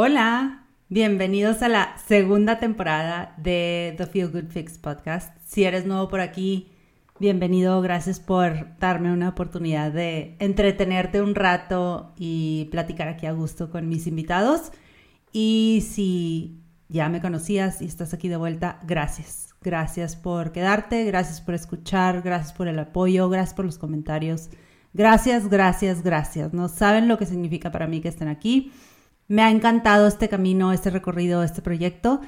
Hola, bienvenidos a la segunda temporada de The Feel Good Fix podcast. Si eres nuevo por aquí, bienvenido, gracias por darme una oportunidad de entretenerte un rato y platicar aquí a gusto con mis invitados. Y si ya me conocías y estás aquí de vuelta, gracias. Gracias por quedarte, gracias por escuchar, gracias por el apoyo, gracias por los comentarios. Gracias, gracias, gracias. No saben lo que significa para mí que estén aquí. Me ha encantado este camino, este recorrido, este proyecto.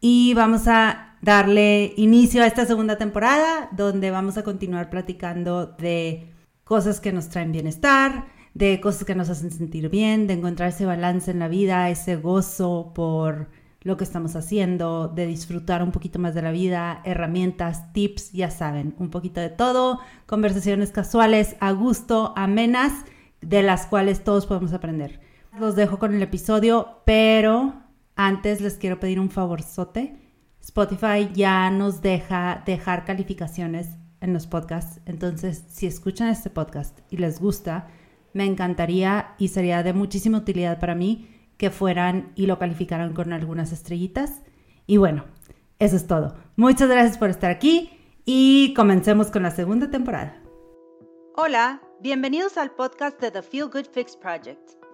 Y vamos a darle inicio a esta segunda temporada donde vamos a continuar platicando de cosas que nos traen bienestar, de cosas que nos hacen sentir bien, de encontrar ese balance en la vida, ese gozo por lo que estamos haciendo, de disfrutar un poquito más de la vida, herramientas, tips, ya saben, un poquito de todo, conversaciones casuales, a gusto, amenas, de las cuales todos podemos aprender los dejo con el episodio, pero antes les quiero pedir un favorzote. Spotify ya nos deja dejar calificaciones en los podcasts. Entonces, si escuchan este podcast y les gusta, me encantaría y sería de muchísima utilidad para mí que fueran y lo calificaran con algunas estrellitas. Y bueno, eso es todo. Muchas gracias por estar aquí y comencemos con la segunda temporada. Hola, bienvenidos al podcast de The Feel Good Fix Project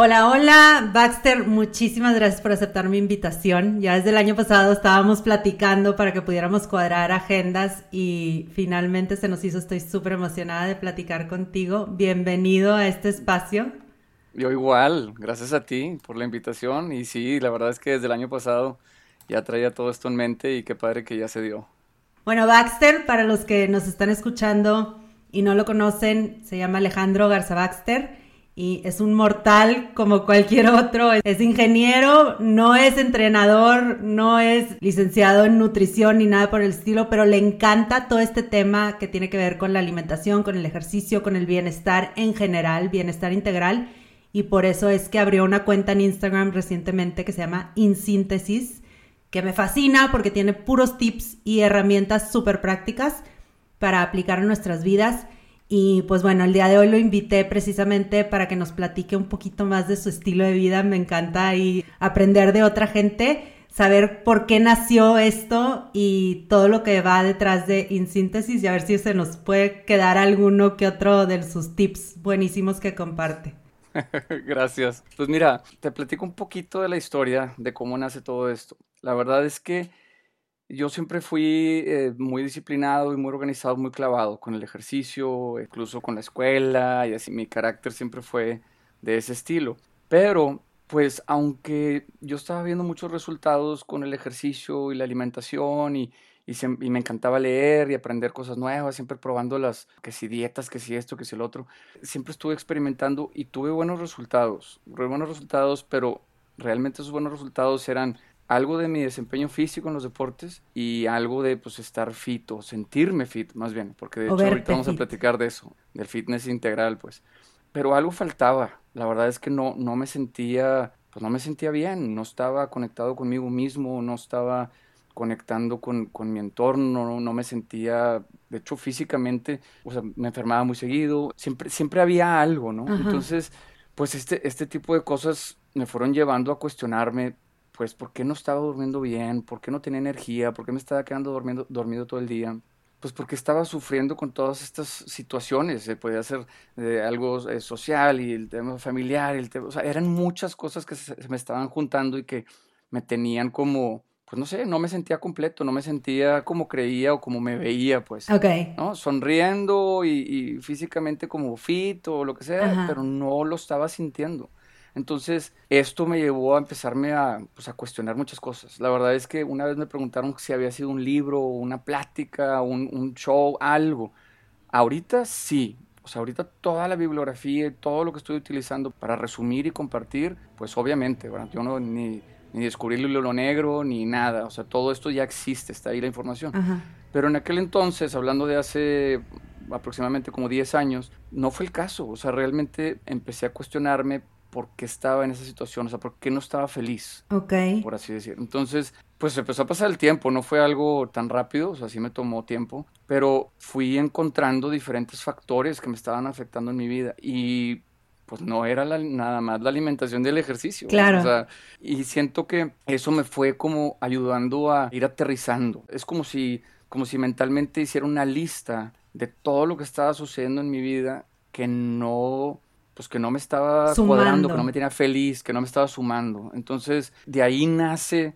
Hola, hola, Baxter, muchísimas gracias por aceptar mi invitación. Ya desde el año pasado estábamos platicando para que pudiéramos cuadrar agendas y finalmente se nos hizo, estoy súper emocionada de platicar contigo. Bienvenido a este espacio. Yo igual, gracias a ti por la invitación y sí, la verdad es que desde el año pasado ya traía todo esto en mente y qué padre que ya se dio. Bueno, Baxter, para los que nos están escuchando y no lo conocen, se llama Alejandro Garza Baxter y es un mortal como cualquier otro. Es ingeniero, no es entrenador, no es licenciado en nutrición ni nada por el estilo, pero le encanta todo este tema que tiene que ver con la alimentación, con el ejercicio, con el bienestar en general, bienestar integral. Y por eso es que abrió una cuenta en Instagram recientemente que se llama InSíntesis, que me fascina porque tiene puros tips y herramientas súper prácticas para aplicar en nuestras vidas. Y pues bueno, el día de hoy lo invité precisamente para que nos platique un poquito más de su estilo de vida. Me encanta y aprender de otra gente, saber por qué nació esto y todo lo que va detrás de InSíntesis y a ver si se nos puede quedar alguno que otro de sus tips buenísimos que comparte. Gracias. Pues mira, te platico un poquito de la historia de cómo nace todo esto. La verdad es que yo siempre fui eh, muy disciplinado y muy organizado, muy clavado con el ejercicio, incluso con la escuela, y así mi carácter siempre fue de ese estilo. Pero, pues, aunque yo estaba viendo muchos resultados con el ejercicio y la alimentación y, y, me encantaba leer y aprender cosas nuevas, siempre probando las, que si dietas, que si esto, que si el otro, siempre estuve experimentando y tuve buenos resultados, buenos resultados, pero realmente esos buenos resultados eran algo de mi desempeño físico en los deportes y algo de pues estar fit o sentirme fit más bien, porque de hecho ahorita vamos a platicar de eso, del fitness integral pues. Pero algo faltaba, la verdad es que no, no me sentía, pues no me sentía bien, no estaba conectado conmigo mismo, no estaba conectando con, con mi entorno, no, no, me sentía, de hecho físicamente, o sea, me enfermaba muy seguido, siempre, siempre había algo, ¿no? Entonces, pues este, este tipo de cosas me fueron llevando a cuestionarme pues, ¿por qué no estaba durmiendo bien? ¿Por qué no tenía energía? ¿Por qué me estaba quedando durmiendo, dormido todo el día? Pues porque estaba sufriendo con todas estas situaciones. Se podía ser eh, algo eh, social y el tema familiar, el tema, o sea, eran muchas cosas que se, me estaban juntando y que me tenían como, pues no sé, no me sentía completo, no me sentía como creía o como me veía, pues. Ok. ¿no? Sonriendo y, físicamente como fit o lo que sea, pero no lo estaba sintiendo. Entonces, esto me llevó a empezarme a, pues, a cuestionar muchas cosas. La verdad es que una vez me preguntaron si había sido un libro, una plática, un, un show, algo. Ahorita sí, o sea, ahorita toda la bibliografía y todo lo que estoy utilizando para resumir y compartir, pues obviamente, ¿verdad? Yo no ni, ni descubrí el hilo negro ni nada, o sea, todo esto ya existe, está ahí la información. Pero en aquel entonces, hablando de hace aproximadamente como 10 años, no fue el caso. O sea, realmente empecé a cuestionarme por qué estaba en esa situación, o sea, por qué no estaba feliz. Ok. Por así decir. Entonces, pues empezó a pasar el tiempo, no fue algo tan rápido, o sea, sí me tomó tiempo, pero fui encontrando diferentes factores que me estaban afectando en mi vida y pues no era nada más la alimentación del ejercicio. Claro. O sea, y siento que eso me fue como ayudando a ir aterrizando. Es como si, como si mentalmente hiciera una lista de todo lo que estaba sucediendo en mi vida que no pues que no me estaba cuadrando, que no me tenía feliz, que no me estaba sumando. Entonces, de ahí nace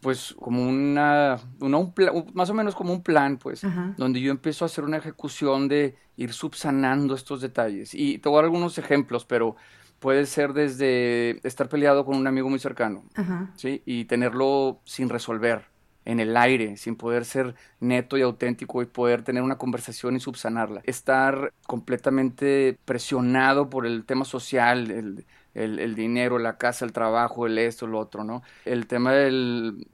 pues como una, un más o menos como un plan, pues, donde yo empiezo a hacer una ejecución de ir subsanando estos detalles. Y te voy a dar algunos ejemplos, pero puede ser desde estar peleado con un amigo muy cercano, ¿sí? Y tenerlo sin resolver, en el aire, sin poder ser neto y auténtico y poder tener una conversación y subsanarla. Estar completamente presionado por el tema social, el, el, dinero, la casa, el trabajo, el esto, lo otro, ¿no? El tema del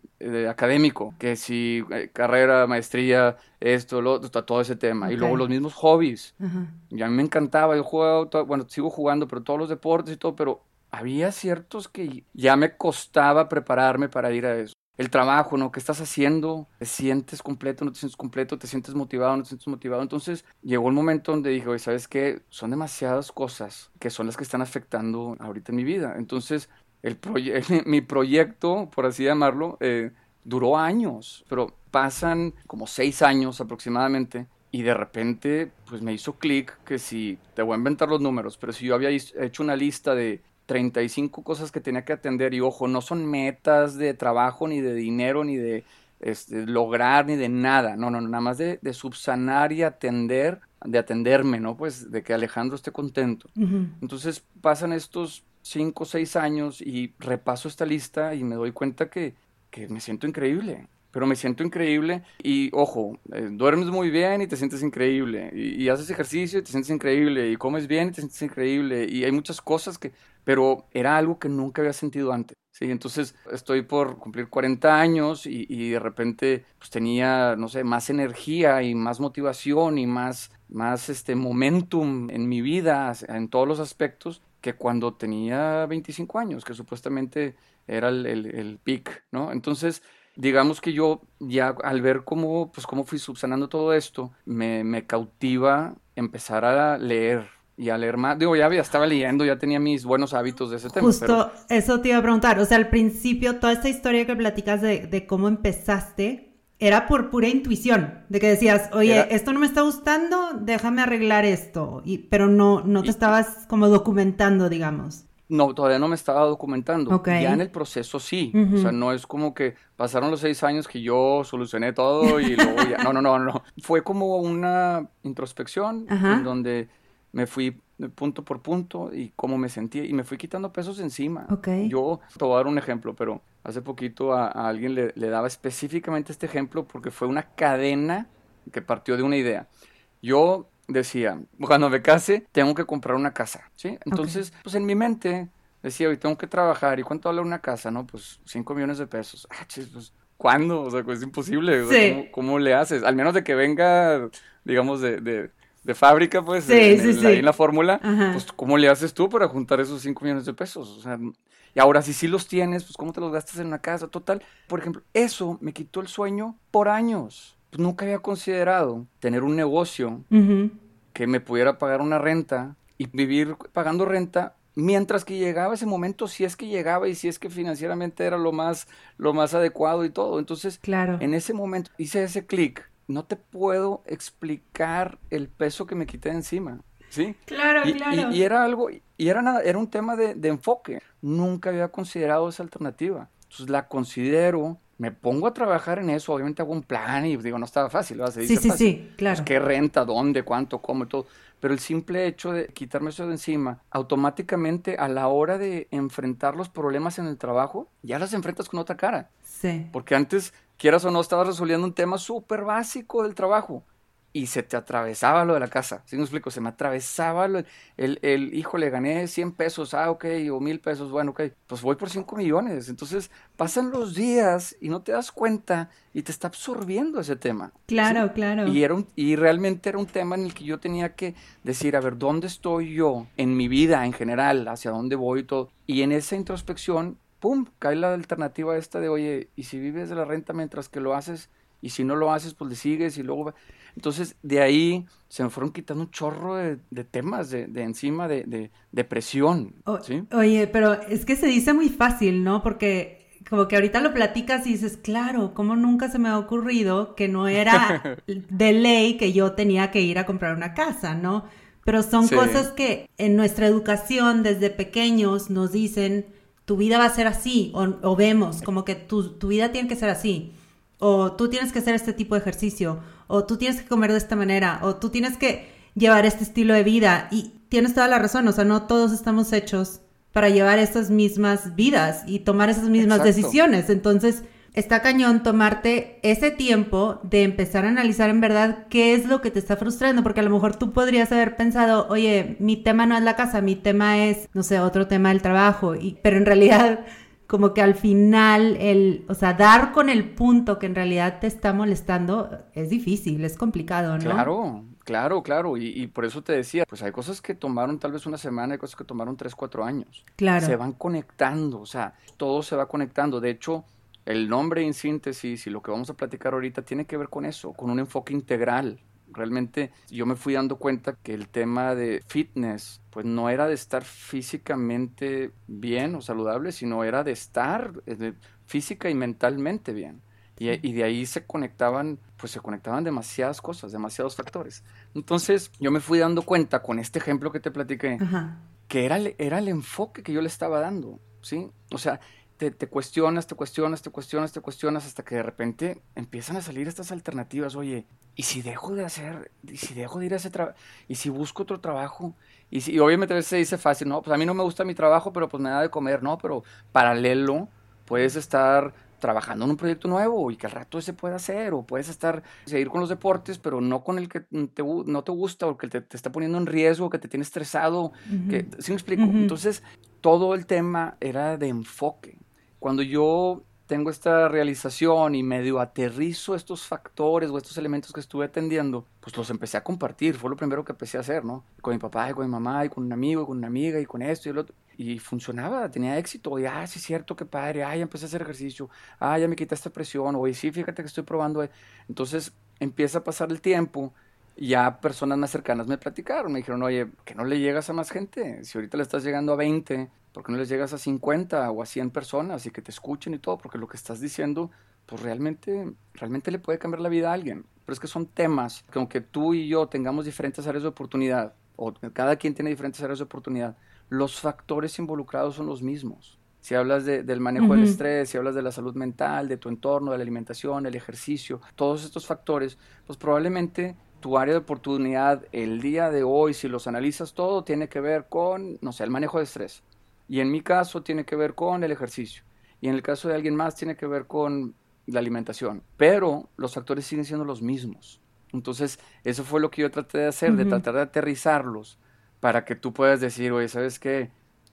académico, que si eh, carrera, maestría, esto, lo otro, todo ese tema. Y luego los mismos hobbies. Y a mí me encantaba, yo jugaba, bueno, sigo jugando, pero todos los deportes y todo, pero había ciertos que ya me costaba prepararme para ir a eso el trabajo, ¿no? ¿Qué estás haciendo? ¿Te sientes completo? ¿No te sientes completo? ¿Te sientes motivado? ¿No te sientes motivado? Entonces llegó el momento donde dije, oye, ¿sabes qué? Son demasiadas cosas que son las que están afectando ahorita en mi vida. Entonces, mi proyecto, por así llamarlo, eh, duró años, pero pasan como seis años aproximadamente. Y de repente, pues me hizo clic que si, te voy a inventar los números, pero si yo había hecho una lista de 35 cosas que tenía que atender y ojo, no son metas de trabajo, ni de dinero, ni de este, lograr, ni de nada, no, no, nada más de, subsanar y atender, de atenderme, ¿no? Pues de que Alejandro esté contento. Entonces pasan estos 5 o 6 años y repaso esta lista y me doy cuenta que, que me siento increíble. Pero me siento increíble y ojo, eh, duermes muy bien y te sientes increíble. Y, haces ejercicio y te sientes increíble. Y comes bien y te sientes increíble. Y hay muchas cosas que, pero era algo que nunca había sentido antes. Sí, entonces estoy por cumplir 40 años y, de repente pues tenía, no sé, más energía y más motivación y más, más este momentum en mi vida en todos los aspectos que cuando tenía 25 años, que supuestamente era el, el, peak, ¿no? Entonces, digamos que yo ya al ver cómo, pues cómo fui subsanando todo esto, me cautiva empezar a leer y a leer más. Digo, ya, ya estaba leyendo, ya tenía mis buenos hábitos de ese tema. Justo eso te iba a preguntar. O sea, al principio, toda esta historia que platicas de, de cómo empezaste era por pura intuición, de que decías, oye, esto no me está gustando, déjame arreglar esto. Y, pero no, no te estabas como documentando, digamos. No, todavía no me estaba documentando. Ya en el proceso sí. O sea, no es como que pasaron los seis años que yo solucioné todo y luego ya. No, no, no, no. Fue como una introspección en donde me fui punto por punto y cómo me sentía y me fui quitando pesos encima. Yo te voy a dar un ejemplo, pero hace poquito a, alguien le, le, daba específicamente este ejemplo porque fue una cadena que partió de una idea. Yo decía, cuando me case, tengo que comprar una casa, ¿sí? Entonces, pues en mi mente decía, hoy tengo que trabajar, ¿y cuánto vale una casa? No, pues 5 millones de pesos. Ah, chis, pues, ¿cuándo? O sea, pues es imposible. ¿cómo, le haces? Al menos de que venga, digamos, de, de, de fábrica, pues, sí, en, sí, ahí en la fórmula, pues, ¿cómo le haces tú para juntar esos 5 millones de pesos? O sea, y ahora, si sí los tienes, pues, ¿cómo te los gastas en una casa? Total, por ejemplo, eso me quitó el sueño por años. Pues, nunca había considerado tener un negocio que me pudiera pagar una renta y vivir pagando renta mientras que llegaba ese momento, si es que llegaba y si es que financieramente era lo más, lo más adecuado y todo. Entonces, claro. en ese momento hice ese clic. No te puedo explicar el peso que me quité de encima. ¿Sí? Claro, claro. Y, era algo, y era, nada, era un tema de, de enfoque. Nunca había considerado esa alternativa. Entonces la considero me pongo a trabajar en eso, obviamente hago un plan y digo, no estaba fácil, ¿verdad? Se sí, sí, sí, claro. Pues, ¿Qué renta, dónde, cuánto, cómo y todo? Pero el simple hecho de quitarme eso de encima, automáticamente a la hora de enfrentar los problemas en el trabajo, ya las enfrentas con otra cara. Sí. Porque antes, quieras o no, estabas resolviendo un tema súper básico del trabajo. y se te atravesaba lo de la casa. ¿Sí me explico? Se me atravesaba lo, el, el, hijo, le gané 100 pesos, ah, ok, o mil pesos, bueno, ok, pues voy por 5 millones. Entonces pasan los días y no te das cuenta y te está absorbiendo ese tema. Claro, claro. Y, era un, y realmente era un tema en el que yo tenía que decir, a ver, ¿dónde estoy yo en mi vida en general? ¿Hacia dónde voy y todo? Y en esa introspección, ¡pum!, cae la alternativa esta de, oye, ¿y si vives de la renta mientras que lo haces? Y si no lo haces, pues le sigues y luego... Entonces, de ahí se me fueron quitando un chorro de, temas de, encima, de, de, de presión. Oye, pero es que se dice muy fácil, ¿no? Porque como que ahorita lo platicas y dices, claro, como nunca se me ha ocurrido que no era de ley que yo tenía que ir a comprar una casa, ¿no? Pero son cosas que en nuestra educación desde pequeños nos dicen, tu vida va a ser así, o, vemos como que tu, tu vida tiene que ser así, o tú tienes que hacer este tipo de ejercicio, o tú tienes que comer de esta manera, o tú tienes que llevar este estilo de vida. Y tienes toda la razón, o sea, no todos estamos hechos para llevar esas mismas vidas y tomar esas mismas decisiones. Entonces, está cañón tomarte ese tiempo de empezar a analizar en verdad qué es lo que te está frustrando, porque a lo mejor tú podrías haber pensado, oye, mi tema no es la casa, mi tema es, no sé, otro tema del trabajo, y, pero en realidad como que al final el, o sea, dar con el punto que en realidad te está molestando es difícil, es complicado, ¿no? Claro, claro, claro, y, por eso te decía, pues hay cosas que tomaron tal vez una semana, hay cosas que tomaron tres, cuatro años. Claro. Se van conectando, o sea, todo se va conectando. De hecho, el nombre en síntesis y lo que vamos a platicar ahorita tiene que ver con eso, con un enfoque integral, Realmente yo me fui dando cuenta que el tema de fitness, pues no era de estar físicamente bien o saludable, sino era de estar eh, física y mentalmente bien. Y, de ahí se conectaban, pues se conectaban demasiadas cosas, demasiados factores. Entonces yo me fui dando cuenta con este ejemplo que te platiqué, que era, era el enfoque que yo le estaba dando, ¿sí? O sea, te, cuestionas, te cuestionas, te cuestionas, te cuestionas, hasta que de repente empiezan a salir estas alternativas. Oye, ¿y si dejo de hacer, y si dejo de ir a ese trabajo, y si busco otro trabajo? Y, si, obviamente a veces se dice fácil, no, pues a mí no me gusta mi trabajo, pero pues me da de comer, no, pero paralelo puedes estar trabajando en un proyecto nuevo y que al rato ese pueda hacer, o puedes estar, seguir con los deportes, pero no con el que te, no te gusta o que te, te, está poniendo en riesgo, que te tiene estresado, que, ¿sí me explico? Entonces, todo el tema era de enfoque. Cuando yo tengo esta realización y medio aterrizo estos factores o estos elementos que estuve atendiendo, pues los empecé a compartir. Fue lo primero que empecé a hacer, ¿no? Con mi papá y con mi mamá y con un amigo y con una amiga y con esto y el otro. Y funcionaba, tenía éxito. Y, ah, sí cierto, qué padre. Ah, ya empecé a hacer ejercicio. Ah, ya me quité esta presión. Oye, sí, fíjate que estoy probando. Entonces empieza a pasar el tiempo ya personas más cercanas me platicaron, me dijeron, oye, que no le llegas a más gente, si ahorita le estás llegando a 20, ¿por qué no les llegas a 50 o a 100 personas y que te escuchen y todo? Porque lo que estás diciendo, pues realmente, realmente le puede cambiar la vida a alguien. Pero es que son temas que aunque tú y yo tengamos diferentes áreas de oportunidad, o cada quien tiene diferentes áreas de oportunidad, los factores involucrados son los mismos. Si hablas del manejo del estrés, si hablas de la salud mental, de tu entorno, de la alimentación, el ejercicio, todos estos factores, pues probablemente tu área de oportunidad el día de hoy, si los analizas todo, tiene que ver con, no sé, el manejo de estrés. Y en mi caso tiene que ver con el ejercicio. Y en el caso de alguien más tiene que ver con la alimentación. Pero los factores siguen siendo los mismos. Entonces, eso fue lo que yo traté de hacer, de tratar de aterrizarlos para que tú puedas decir, oye, ¿sabes qué?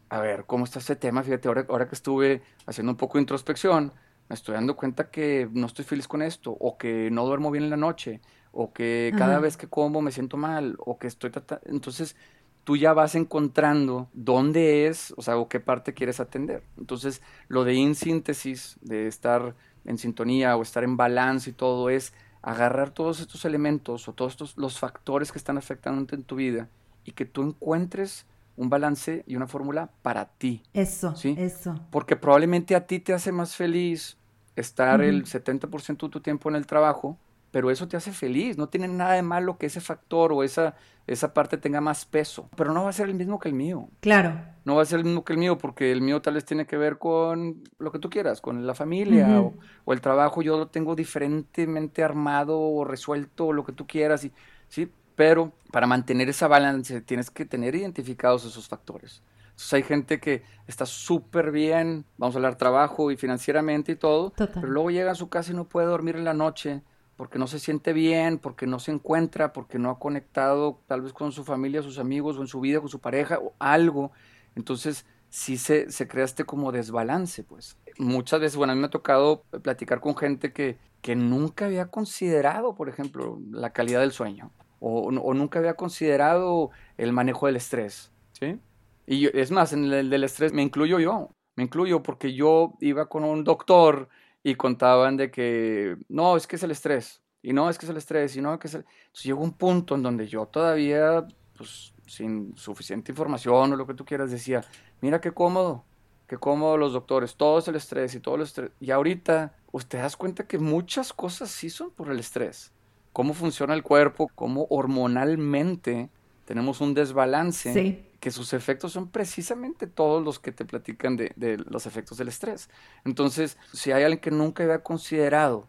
A ver, ¿cómo está este tema? Fíjate, ahora, ahora que estuve haciendo un poco de introspección, me estoy dando cuenta que no estoy feliz con esto, o que no duermo bien en la noche, o que cada vez que como me siento mal, o que estoy tratando... Entonces, tú ya vas encontrando dónde es, o sea, o qué parte quieres atender. Entonces, lo de in síntesis, de estar en sintonía o estar en balance y todo, es agarrar todos estos elementos o todos estos, los factores que están afectando en tu vida y que tú encuentres un balance y una fórmula para ti. Eso, ¿sí? eso. Porque probablemente a ti te hace más feliz estar el 70% de tu tiempo en el trabajo pero eso te hace feliz, no tiene nada de malo que ese factor o esa, esa parte tenga más peso, pero no va a ser el mismo que el mío. Claro. No va a ser el mismo que el mío porque el mío tal vez tiene que ver con lo que tú quieras, con la familia o, el trabajo, yo lo tengo diferentemente armado o resuelto o lo que tú quieras, y, ¿sí? Pero para mantener esa balance tienes que tener identificados esos factores. Entonces hay gente que está súper bien, vamos a hablar trabajo y financieramente y todo, pero luego llega a su casa y no puede dormir en la noche porque no se siente bien, porque no se encuentra, porque no ha conectado tal vez con su familia, sus amigos o en su vida con su pareja o algo. Entonces sí se, se crea este como desbalance, pues. Muchas veces, bueno, a mí me ha tocado platicar con gente que, que nunca había considerado, por ejemplo, la calidad del sueño o, nunca había considerado el manejo del estrés, ¿sí? Y es más, en el del estrés me incluyo yo, me incluyo porque yo iba con un doctor y contaban de que no, es que es el estrés, y no, es que es el estrés, y no, es que es el... Entonces llegó un punto en donde yo todavía, pues sin suficiente información o lo que tú quieras, decía, mira qué cómodo, qué cómodo los doctores, todo es el estrés y todo el estrés. Y ahorita, usted das cuenta que muchas cosas sí son por el estrés. Cómo funciona el cuerpo, cómo hormonalmente tenemos un desbalance. Sí que sus efectos son precisamente todos los que te platican de, los efectos del estrés. Entonces, si hay alguien que nunca había considerado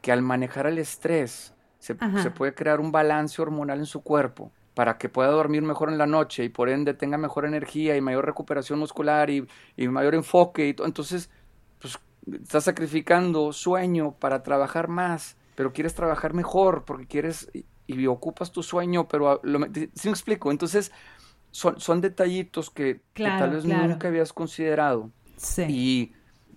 que al manejar el estrés se, puede crear un balance hormonal en su cuerpo para que pueda dormir mejor en la noche y por ende tenga mejor energía y mayor recuperación muscular y, mayor enfoque y todo. Entonces, pues estás sacrificando sueño para trabajar más, pero quieres trabajar mejor porque quieres y, ocupas tu sueño, pero lo, ¿sí me explico? Entonces, son, son detallitos que, tal vez nunca habías considerado. Sí. Y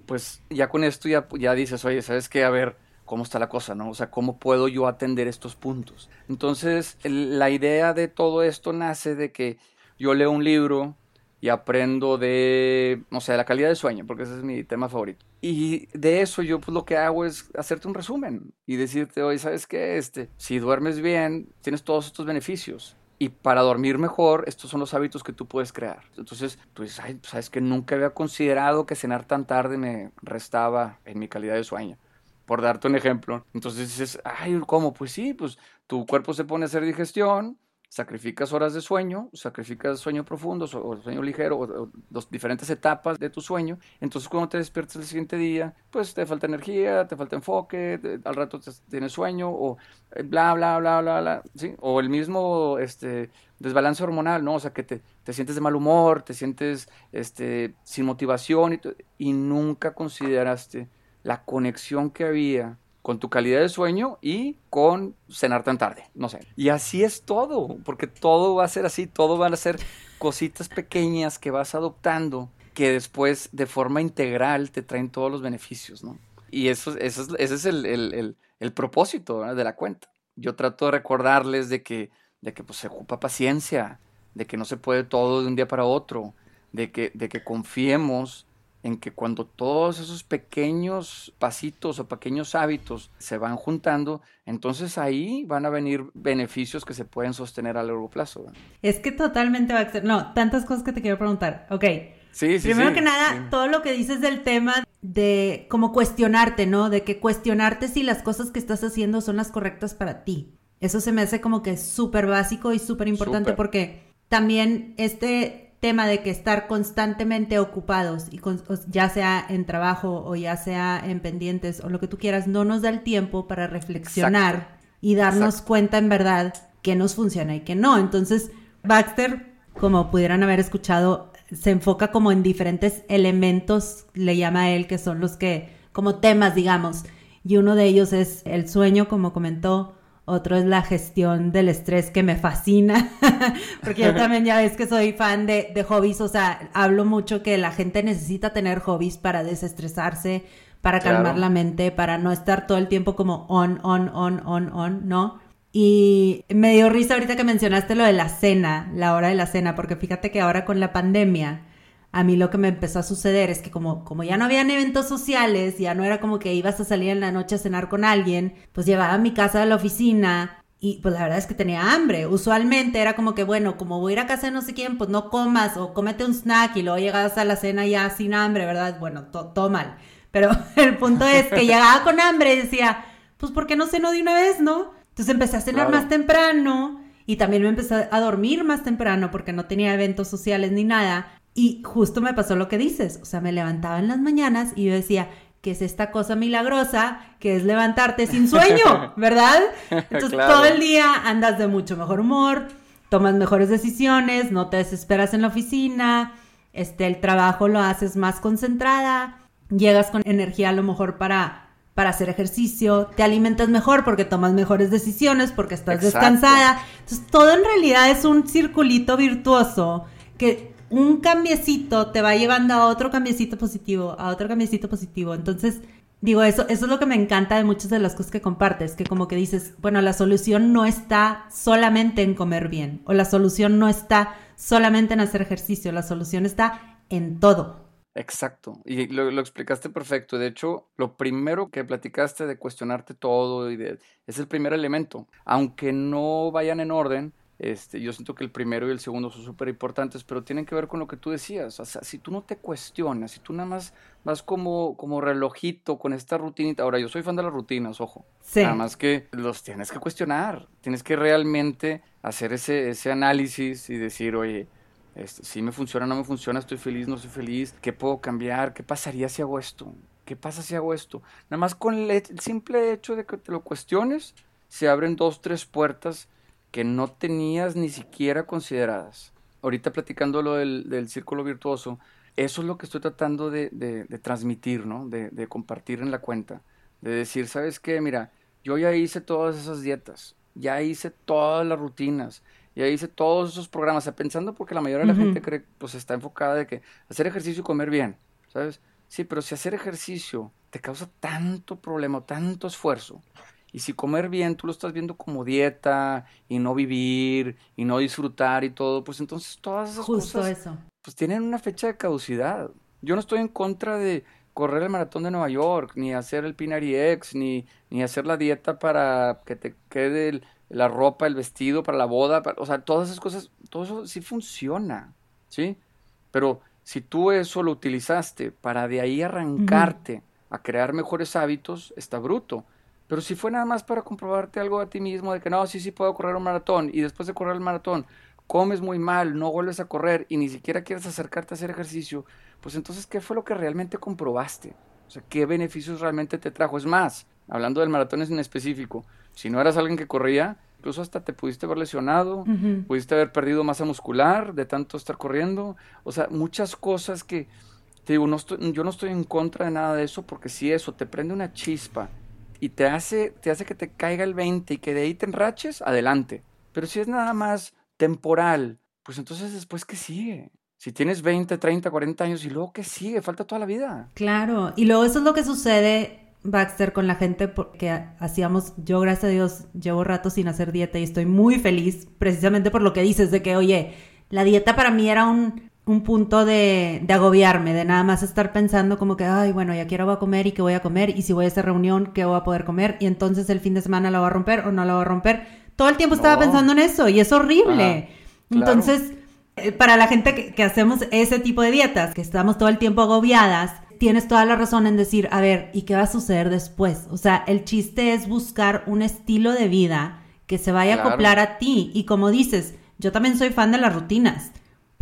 pues ya con esto ya, ya dices, oye, ¿sabes qué? A ver, ¿cómo está la cosa, no? O sea, ¿cómo puedo yo atender estos puntos? Entonces, la idea de todo esto nace de que yo leo un libro y aprendo de, no sé, la calidad de sueño, porque ese es mi tema favorito. Y de eso yo pues lo que hago es hacerte un resumen y decirte, oye, ¿sabes qué? Este, si duermes bien, tienes todos estos beneficios. Y para dormir mejor, estos son los hábitos que tú puedes crear. Entonces, pues, ay, sabes que nunca había considerado que cenar tan tarde me restaba en mi calidad de sueño. Por darte un ejemplo. Entonces dices, ay, ¿cómo? Pues sí, pues tu cuerpo se pone a hacer digestión, sacrificas horas de sueño, sacrificas sueño profundo o sueño ligero, o, dos diferentes etapas de tu sueño. Entonces, cuando te despiertas el siguiente día, pues te falta energía, te falta enfoque, al rato tienes sueño, o eh, bla, bla, bla, bla, bla, ¿sí? O el mismo este, desbalance hormonal, ¿no? O sea, que te, te sientes de mal humor, te sientes este, sin motivación y, y nunca consideraste la conexión que había con tu calidad de sueño y con cenar tan tarde, no sé. Y así es todo, porque todo va a ser así, todo van a ser cositas pequeñas que vas adoptando que después de forma integral te traen todos los beneficios, ¿no? Y eso, eso es, ese es el, propósito de la cuenta. Yo trato de recordarles de que, de que pues, se ocupa paciencia, de que no se puede todo de un día para otro, de que, de que confiemos en que cuando todos esos pequeños pasitos o pequeños hábitos se van juntando, entonces ahí van a venir beneficios que se pueden sostener a largo plazo. Es que totalmente va a ser. No, tantas cosas que te quiero preguntar. Ok. Sí, sí, Primero que nada, todo lo que dices del tema de como cuestionarte, ¿no? De que cuestionarte si las cosas que estás haciendo son las correctas para ti. Eso se me hace como que súper básico y súper importante porque también este tema de que estar constantemente ocupados, y ya sea en trabajo o ya sea en pendientes o lo que tú quieras, no nos da el tiempo para reflexionar y darnos cuenta en verdad que nos funciona y que no. Entonces, Baxter, como pudieran haber escuchado, se enfoca como en diferentes elementos, le llama a él, que son los que, como temas, digamos. Y uno de ellos es el sueño, como comentó, otro es la gestión del estrés que me fascina, porque yo también ya ves que soy fan de, de, hobbies, o sea, hablo mucho que la gente necesita tener hobbies para desestresarse, para calmar la mente, para no estar todo el tiempo como on, on, on, on, on, ¿no? Y me dio risa ahorita que mencionaste lo de la cena, la hora de la cena, porque fíjate que ahora con la pandemia, a mí lo que me empezó a suceder es que como, como ya no habían eventos sociales, ya no era como que ibas a salir en la noche a cenar con alguien, pues llevaba a mi casa a la oficina y pues la verdad es que tenía hambre. Usualmente era como que, bueno, como voy a ir a casa de no sé quién, pues no comas o cómete un snack y luego llegas a la cena ya sin hambre, ¿verdad? Bueno, todo mal. Pero el punto es que llegaba con hambre y decía, pues ¿por qué no ceno de una vez, no? Entonces empecé a cenar más temprano y también me empecé a dormir más temprano porque no tenía eventos sociales ni nada. Y justo me pasó lo que dices, o sea, me levantaba en las mañanas y yo decía, ¿qué es esta cosa milagrosa que es levantarte sin sueño, ¿verdad? Entonces todo el día andas de mucho mejor humor, tomas mejores decisiones, no te desesperas en la oficina, este, el trabajo lo haces más concentrada, llegas con energía a lo mejor para para hacer ejercicio, te alimentas mejor porque tomas mejores decisiones, porque estás descansada. Entonces, todo en realidad es un circulito virtuoso que un cambiecito te va llevando a otro cambiecito positivo, a otro cambiecito positivo. Entonces, digo, eso, eso es lo que me encanta de muchas de las cosas que compartes, que como que dices, bueno, la solución no está solamente en comer bien, o la solución no está solamente en hacer ejercicio, la solución está en todo. Exacto, y lo, explicaste perfecto. De hecho, lo primero que platicaste de cuestionarte todo y de, es el primer elemento. Aunque no vayan en orden, este, yo siento que el primero y el segundo son súper importantes, pero tienen que ver con lo que tú decías. O sea, si tú no te cuestionas, si tú nada más vas como, como relojito con esta rutinita. Ahora, yo soy fan de las rutinas, ojo. Sí. Nada más que los tienes que cuestionar. Tienes que realmente hacer ese, ese análisis y decir, oye, este, si me funciona, no me funciona, estoy feliz, no estoy feliz, ¿qué puedo cambiar? ¿Qué pasaría si hago esto? ¿Qué pasa si hago esto? Nada más con el, simple hecho de que te lo cuestiones, se abren dos, tres puertas que no tenías ni siquiera consideradas. Ahorita platicando lo del, círculo virtuoso, eso es lo que estoy tratando de, transmitir, ¿no? De, de, compartir en la cuenta. De decir, ¿sabes qué? Mira, yo ya hice todas esas dietas, ya hice todas las rutinas, y ahí hice todos esos programas, pensando porque la mayoría de la gente cree, pues está enfocada de que hacer ejercicio y comer bien, ¿sabes? Sí, pero si hacer ejercicio te causa tanto problema, tanto esfuerzo, y si comer bien tú lo estás viendo como dieta y no vivir y no disfrutar y todo, pues entonces todas esas Justo cosas eso. pues tienen una fecha de caducidad. Yo no estoy en contra de correr el maratón de Nueva York, ni hacer el Pinari X, ni, ni hacer la dieta para que te quede el, la ropa, el vestido para la boda, o sea, todas esas cosas, todo eso sí funciona, ¿sí? Pero si tú eso lo utilizaste para de ahí arrancarte a crear mejores hábitos, está bruto. Pero si fue nada más para comprobarte algo a ti mismo de que no, sí, sí puedo correr un maratón y después de correr el maratón comes muy mal, no vuelves a correr y ni siquiera quieres acercarte a hacer ejercicio, pues entonces, ¿qué fue lo que realmente comprobaste? O sea, ¿qué beneficios realmente te trajo? Es más, hablando del maratón en específico, si no eras alguien que corría, incluso hasta te pudiste haber lesionado, pudiste haber perdido masa muscular de tanto estar corriendo, o sea, muchas cosas que, te digo, no yo no estoy en contra de nada de eso, porque si eso te prende una chispa y te hace, te hace que te caiga el 20 y que de ahí te enraches, adelante. Pero si es nada más temporal, pues entonces después, ¿qué sigue? Si tienes 20, 30, 40 años y luego, ¿qué sigue? Falta toda la vida. Claro, y luego eso es lo que sucede Baxter con la gente porque hacíamos, yo gracias a Dios llevo rato sin hacer dieta y estoy muy feliz precisamente por lo que dices de que, oye, la dieta para mí era un, un punto de, de, agobiarme, de nada más estar pensando como que, ay, bueno, ya quiero voy a comer y qué voy a comer y si voy a esa reunión, qué voy a poder comer y entonces el fin de semana la voy a romper o no la voy a romper. Todo el tiempo estaba pensando en eso y es horrible. Entonces, eh, para la gente que, que hacemos ese tipo de dietas, que estamos todo el tiempo agobiadas, tienes toda la razón en decir, a ver, ¿y qué va a suceder después? O sea, el chiste es buscar un estilo de vida que se vaya a acoplar a ti. Y como dices, yo también soy fan de las rutinas.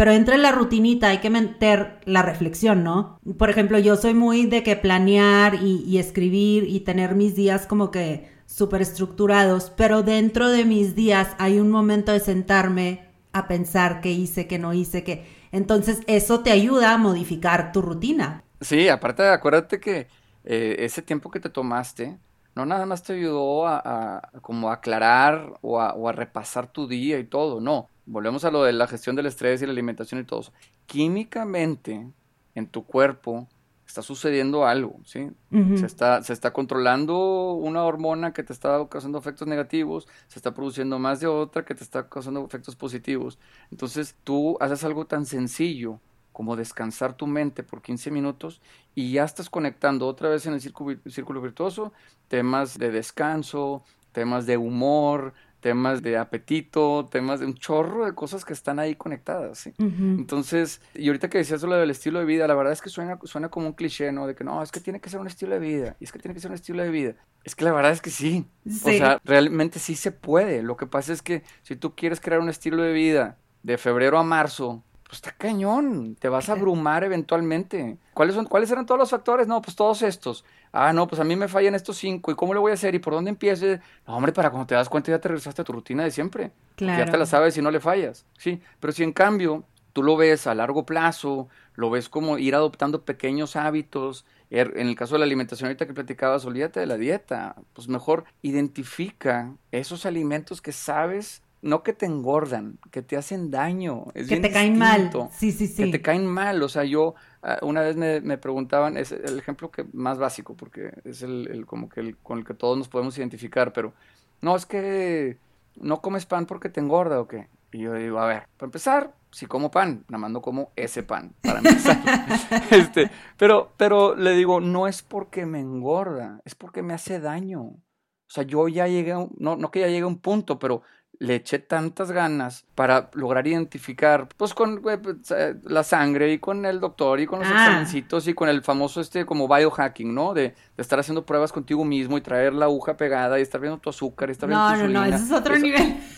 Pero entre la rutinita hay que meter la reflexión, ¿no? Por ejemplo, yo soy muy de que planear y, escribir y tener mis días como que súper estructurados, pero dentro de mis días hay un momento de sentarme a pensar qué hice, qué no hice, qué... Entonces eso te ayuda a modificar tu rutina. Sí, aparte acuérdate que eh, ese tiempo que te tomaste no nada más te ayudó a, como aclarar o a, o a, repasar tu día y todo, no. Volvemos a lo de la gestión del estrés y la alimentación y todo eso. Químicamente en tu cuerpo está sucediendo algo, ¿sí? se, está, se está controlando una hormona que te está causando efectos negativos, se está produciendo más de otra que te está causando efectos positivos. Entonces tú haces algo tan sencillo como descansar tu mente por 15 minutos y ya estás conectando otra vez en el círculo, círculo virtuoso temas de descanso, temas de humor, temas de apetito, temas de un chorro de cosas que están ahí conectadas. Entonces, y ahorita que decías lo del estilo de vida, la verdad es que suena, suena como un cliché, ¿no? De que no, es que tiene que ser un estilo de vida, y es que tiene que ser un estilo de vida. Es que la verdad es que sí. sí. O sea, realmente sí se puede. Lo que pasa es que si tú quieres crear un estilo de vida de febrero a marzo, pues está cañón, te vas a abrumar eventualmente. ¿Cuáles son, cuáles eran todos los factores? No, pues todos estos. Ah, no, pues a mí me fallan estos cinco. ¿Y cómo lo voy a hacer? ¿Y por dónde empieces? No, hombre, para cuando te das cuenta ya te regresaste a tu rutina de siempre. Claro. Ya te la sabes y no le fallas. Sí, pero si en cambio tú lo ves a largo plazo, lo ves como ir adoptando pequeños hábitos Er, en el caso de la alimentación ahorita que platicabas, olvídate de la dieta. Pues mejor identifica esos alimentos que sabes no que te engordan, que te hacen daño. Es que te caen mal. Sí, sí, sí. Que te caen mal. O sea, yo ah, una vez me, me, preguntaban, es el ejemplo que más básico, porque es el, el como que el, con el que todos nos podemos identificar, pero no, es que no comes pan porque te engorda o qué. Y yo digo, a ver, para empezar, si como pan, nada más no como ese pan, para empezar. este, pero, pero le digo, no es porque me engorda, es porque me hace daño. O sea, yo ya llegué, a no, no que ya llegue a un punto, pero le eché tantas ganas para lograr identificar, pues con pues, eh, la sangre y con el doctor y con los ah. y con el famoso este como biohacking, ¿no? De, de, estar haciendo pruebas contigo mismo y traer la aguja pegada y estar viendo tu azúcar y estar viendo no, tu No, no, no, ese es otro nivel.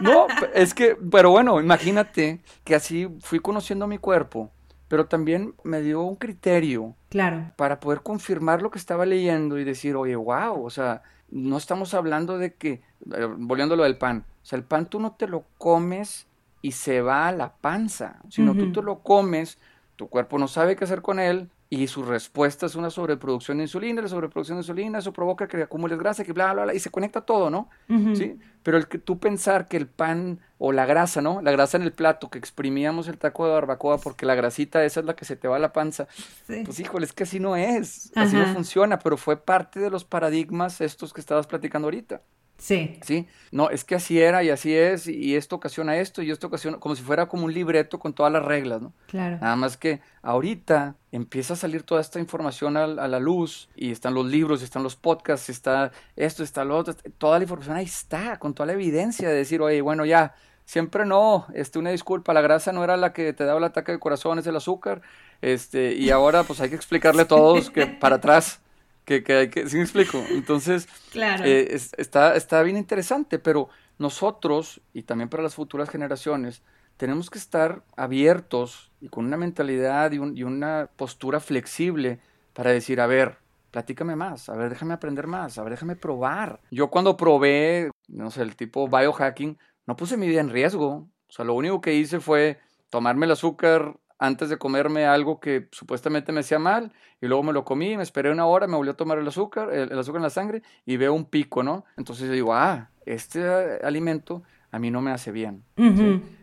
No, es que, pero bueno, imagínate que así fui conociendo mi cuerpo, pero también me dio un criterio. Claro. Para poder confirmar lo que estaba leyendo y decir, oye, wow, o sea, no estamos hablando de que, eh, volviendo a lo del pan, o sea, el pan tú no te lo comes y se va a la panza, sino tú te lo comes, tu cuerpo no sabe qué hacer con él, y su respuesta es una sobreproducción de insulina, la sobreproducción de insulina, eso provoca que acumules grasa, que bla, bla, bla, y se conecta todo, ¿no? ¿Sí? Pero el que tú pensar que el pan o la grasa, ¿no? La grasa en el plato, que exprimíamos el taco de barbacoa porque la grasita esa es la que se te va a la panza, pues híjole, es que así no es, así no funciona, pero fue parte de los paradigmas estos que estabas platicando ahorita. Sí. Sí, no, es que así era y así es, y esto ocasiona esto y esto ocasiona, como si fuera como un libreto con todas las reglas, ¿no? Claro. Nada más que ahorita empieza a salir toda esta información a, la luz, y están los libros, están los podcasts, está esto, está lo otro, toda la información ahí está, con toda la evidencia de decir, oye, bueno, ya, siempre no, este, una disculpa, la grasa no era la que te daba el ataque de corazón, es el azúcar, este, y ahora pues hay que explicarle a todos que para atrás que, que hay que, ¿sí me explico? Entonces, eh, está, está bien interesante, pero nosotros, y también para las futuras generaciones, tenemos que estar abiertos y con una mentalidad y, y, una postura flexible para decir, a ver, platícame más, a ver, déjame aprender más, a ver, déjame probar. Yo cuando probé, no sé, el tipo biohacking, no puse mi vida en riesgo. O sea, lo único que hice fue tomarme el azúcar antes de comerme algo que supuestamente me hacía mal y luego me lo comí, me esperé una hora, me volvió a tomar el azúcar, el, azúcar en la sangre y veo un pico, ¿no? Entonces digo, ah, este alimento a mí no me hace bien.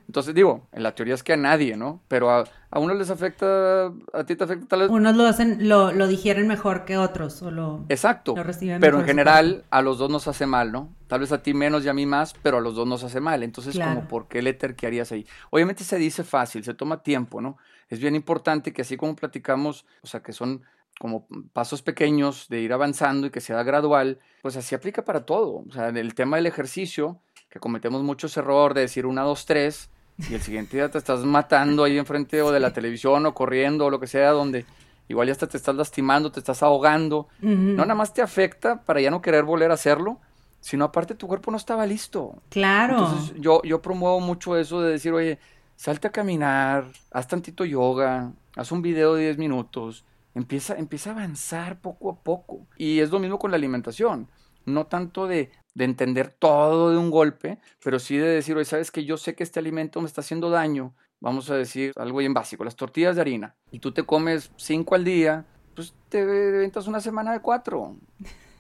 Entonces digo, en la teoría es que a nadie, ¿no? Pero a, a unos les afecta, a ti te afecta tal vez. Unos lo hacen, lo, lo digieren mejor que otros, o lo, Exacto. pero en general a los dos nos hace mal, ¿no? Tal vez a ti menos y a mí más, pero a los dos nos hace mal. Entonces, como, ¿por qué le terquearías ahí? Obviamente se dice fácil, se toma tiempo, ¿no? Es bien importante que así como platicamos, o sea, que son como pasos pequeños de ir avanzando y que sea gradual, pues así aplica para todo. O sea, el tema del ejercicio, que cometemos muchos errores de decir una, dos, tres, y el siguiente día te estás matando ahí enfrente o de la televisión o corriendo o lo que sea, donde igual ya hasta te estás lastimando, te estás ahogando. No nada más te afecta para ya no querer volver a hacerlo, sino aparte tu cuerpo no estaba listo. Claro. Entonces yo, yo promuevo mucho eso de decir, oye, salte a caminar, haz tantito yoga, haz un video de 10 minutos, empieza, empieza a avanzar poco a poco. Y es lo mismo con la alimentación, no tanto de de entender todo de un golpe, pero sí de decir, oye, sabes que yo sé que este alimento me está haciendo daño, vamos a decir algo bien básico, las tortillas de harina, y tú te comes cinco al día, pues te ventas una semana de cuatro,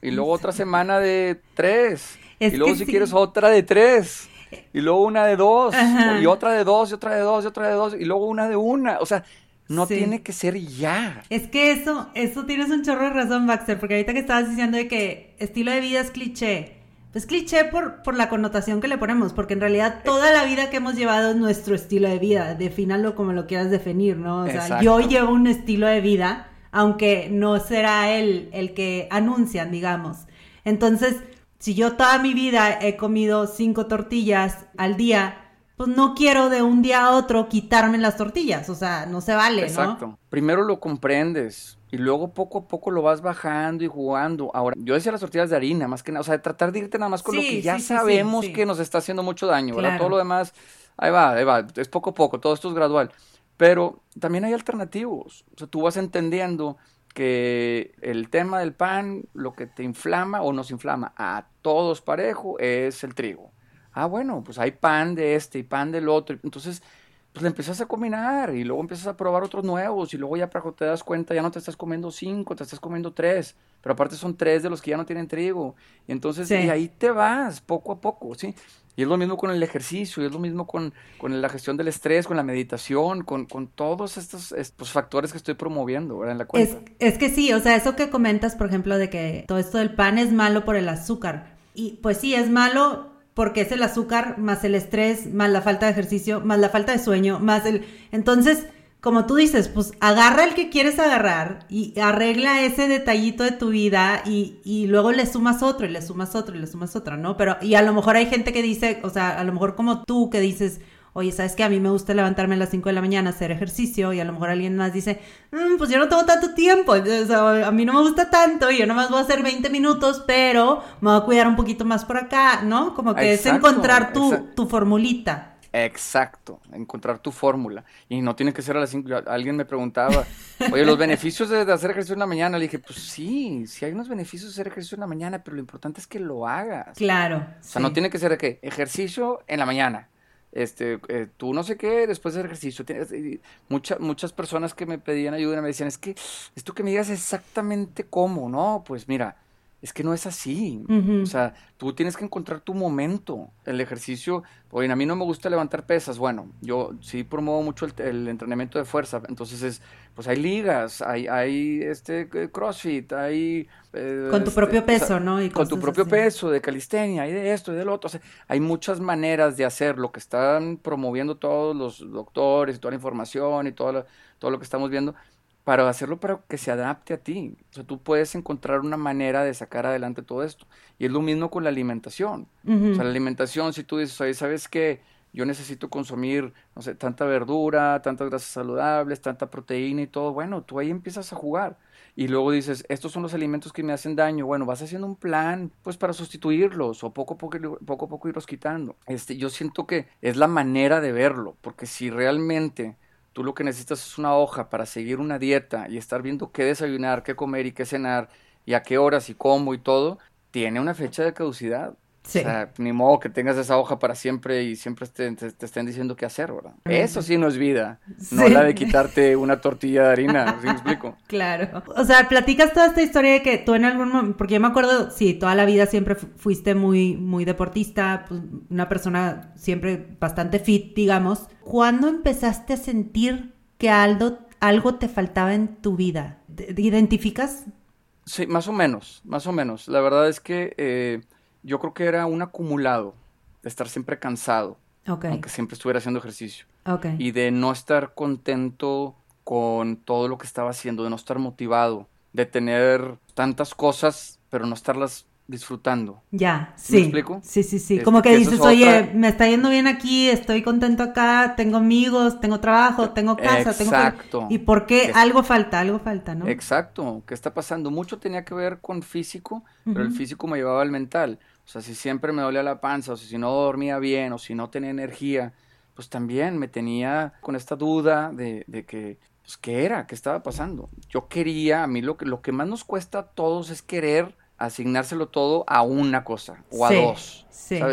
y luego otra semana de tres, y luego si quieres otra de tres, y luego una de dos, y otra de dos, y otra de dos, y otra de dos, y luego una de una, o sea, no tiene que ser ya. Es que eso, eso tienes un chorro de razón, Baxter, porque ahorita que estabas diciendo de que estilo de vida es cliché, pues cliché por, por la connotación que le ponemos, porque en realidad toda la vida que hemos llevado es nuestro estilo de vida, defínalo como lo quieras definir, ¿no? O sea, yo llevo un estilo de vida, aunque no será el, el que anuncian, digamos. Entonces, si yo toda mi vida he comido cinco tortillas al día, pues no quiero de un día a otro quitarme las tortillas, o sea, no se vale, ¿no? Exacto. Primero lo comprendes, y luego poco a poco lo vas bajando y jugando. Ahora, yo decía las tortillas de harina, más que nada, o sea, tratar de irte nada más con lo que ya sabemos que nos está haciendo mucho daño, ¿verdad? Todo lo demás, ahí va, ahí va, es poco a poco, todo esto es gradual. Pero también hay alternativos, o sea, tú vas entendiendo que el tema del pan, lo que te inflama o nos inflama a todos parejo es el trigo. Ah, bueno, pues hay pan de este y pan del otro. Entonces, pues le empiezas a combinar y luego empiezas a probar otros nuevos y luego ya para te das cuenta ya no te estás comiendo cinco, te estás comiendo tres, pero aparte son tres de los que ya no tienen trigo. Y entonces y ahí te vas poco a poco, ¿sí? Y es lo mismo con el ejercicio, y es lo mismo con, con la gestión del estrés, con la meditación, con, con todos estos, estos, factores que estoy promoviendo ¿verdad? en la cuenta. Es, es que sí, o sea, eso que comentas, por ejemplo, de que todo esto del pan es malo por el azúcar. Y pues sí, es malo porque es el azúcar más el estrés, más la falta de ejercicio, más la falta de sueño, más el... Entonces, como tú dices, pues agarra el que quieres agarrar y arregla ese detallito de tu vida y, y, luego le sumas otro y le sumas otro y le sumas otro, ¿no? Pero, y a lo mejor hay gente que dice, o sea, a lo mejor como tú que dices, oye, ¿sabes qué? A mí me gusta levantarme a las 5 de la mañana, hacer ejercicio y a lo mejor alguien más dice, mm, pues yo no tengo tanto tiempo, a mí no me gusta tanto y yo nomás voy a hacer 20 minutos, pero me voy a cuidar un poquito más por acá, ¿no? Como que es encontrar tu, tu formulita. Exacto, encontrar tu fórmula. Y no tiene que ser a las 5. Alguien me preguntaba, oye, los beneficios de, hacer ejercicio en la mañana. Le dije, pues sí, sí hay unos beneficios de hacer ejercicio en la mañana, pero lo importante es que lo hagas. Claro. O sea, no tiene que ser de qué, ejercicio en la mañana este, eh, tú no sé qué, después del ejercicio. muchas muchas personas que me pedían ayuda me decían, es que esto que me digas exactamente cómo, ¿no? Pues mira, es que no es así. O sea, tú tienes que encontrar tu momento. El ejercicio, oye, a mí no me gusta levantar pesas. Bueno, yo sí promuevo mucho el, entrenamiento de fuerza. Entonces, es, pues hay ligas, hay, hay este eh, CrossFit, hay... Eh, con tu este, propio peso, ¿no? con tu propio peso, de calistenia, hay de esto y del otro. O sea, hay muchas maneras de hacer lo que están promoviendo todos los doctores y toda la información y todo todo lo que estamos viendo para hacerlo para que se adapte a ti. O sea, tú puedes encontrar una manera de sacar adelante todo esto. Y es lo mismo con la alimentación. O sea, la alimentación, si tú dices, oye, ¿sabes qué? Yo necesito consumir, no sé, tanta verdura, tantas grasas saludables, tanta proteína y todo. Bueno, tú ahí empiezas a jugar. Y luego dices, estos son los alimentos que me hacen daño. Bueno, vas haciendo un plan, pues, para sustituirlos o poco a poco, poco, a poco irlos quitando. Este, yo siento que es la manera de verlo, porque si realmente Tú lo que necesitas es una hoja para seguir una dieta y estar viendo qué desayunar, qué comer y qué cenar y a qué horas y cómo y todo, tiene una fecha de caducidad. O sea, ni modo que tengas esa hoja para siempre y siempre te, te, estén diciendo qué hacer, ¿verdad? Eso sí no es vida, no la de quitarte una tortilla de harina, ¿sí me explico? Claro. O sea, platicas toda esta historia de que tú en algún momento, porque yo me acuerdo, sí, toda la vida siempre fuiste muy, muy deportista, pues, una persona siempre bastante fit, digamos. ¿Cuándo empezaste a sentir que algo, algo te faltaba en tu vida? ¿Identificas? Sí, más o menos, más o menos. La verdad es que... Eh, yo creo que era un acumulado de estar siempre cansado, aunque siempre estuviera haciendo ejercicio. Y de no estar contento con todo lo que estaba haciendo, de no estar motivado, de tener tantas cosas, pero no estarlas disfrutando. Ya, sí. ¿Me explico? Sí, sí, sí. Como que, dices, oye, me está yendo bien aquí, estoy contento acá, tengo amigos, tengo trabajo, tengo casa, Exacto. ¿Y por qué? Algo falta, algo falta, ¿no? Exacto. ¿Qué está pasando? Mucho tenía que ver con físico, pero el físico me llevaba al mental. O sea, si siempre me dolía la panza, o si no dormía bien, o si no tenía energía, pues también me tenía con esta duda de, de que, pues, ¿qué era? ¿Qué estaba pasando? Yo quería, a mí lo que, lo que más nos cuesta a todos es querer asignárselo todo a una cosa o a dos.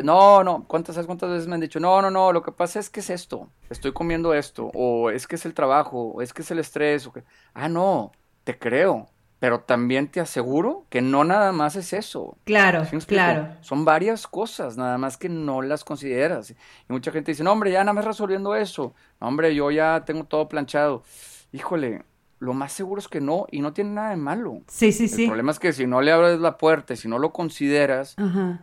No, no, ¿cuántas, ¿cuántas veces me han dicho? No, no, no, lo que pasa es que es esto, estoy comiendo esto, o es que es el trabajo, o es que es el estrés, o que... Ah, no, te creo, pero también te aseguro que no nada más es eso. Claro, claro. Son varias cosas, nada más que no las consideras. Y mucha gente dice, no, hombre, ya nada más resolviendo eso. No, hombre, yo ya tengo todo planchado. Híjole, lo más seguro es que no, y no tiene nada de malo. Sí, sí, sí. El problema es que si no le abres la puerta y si no lo consideras,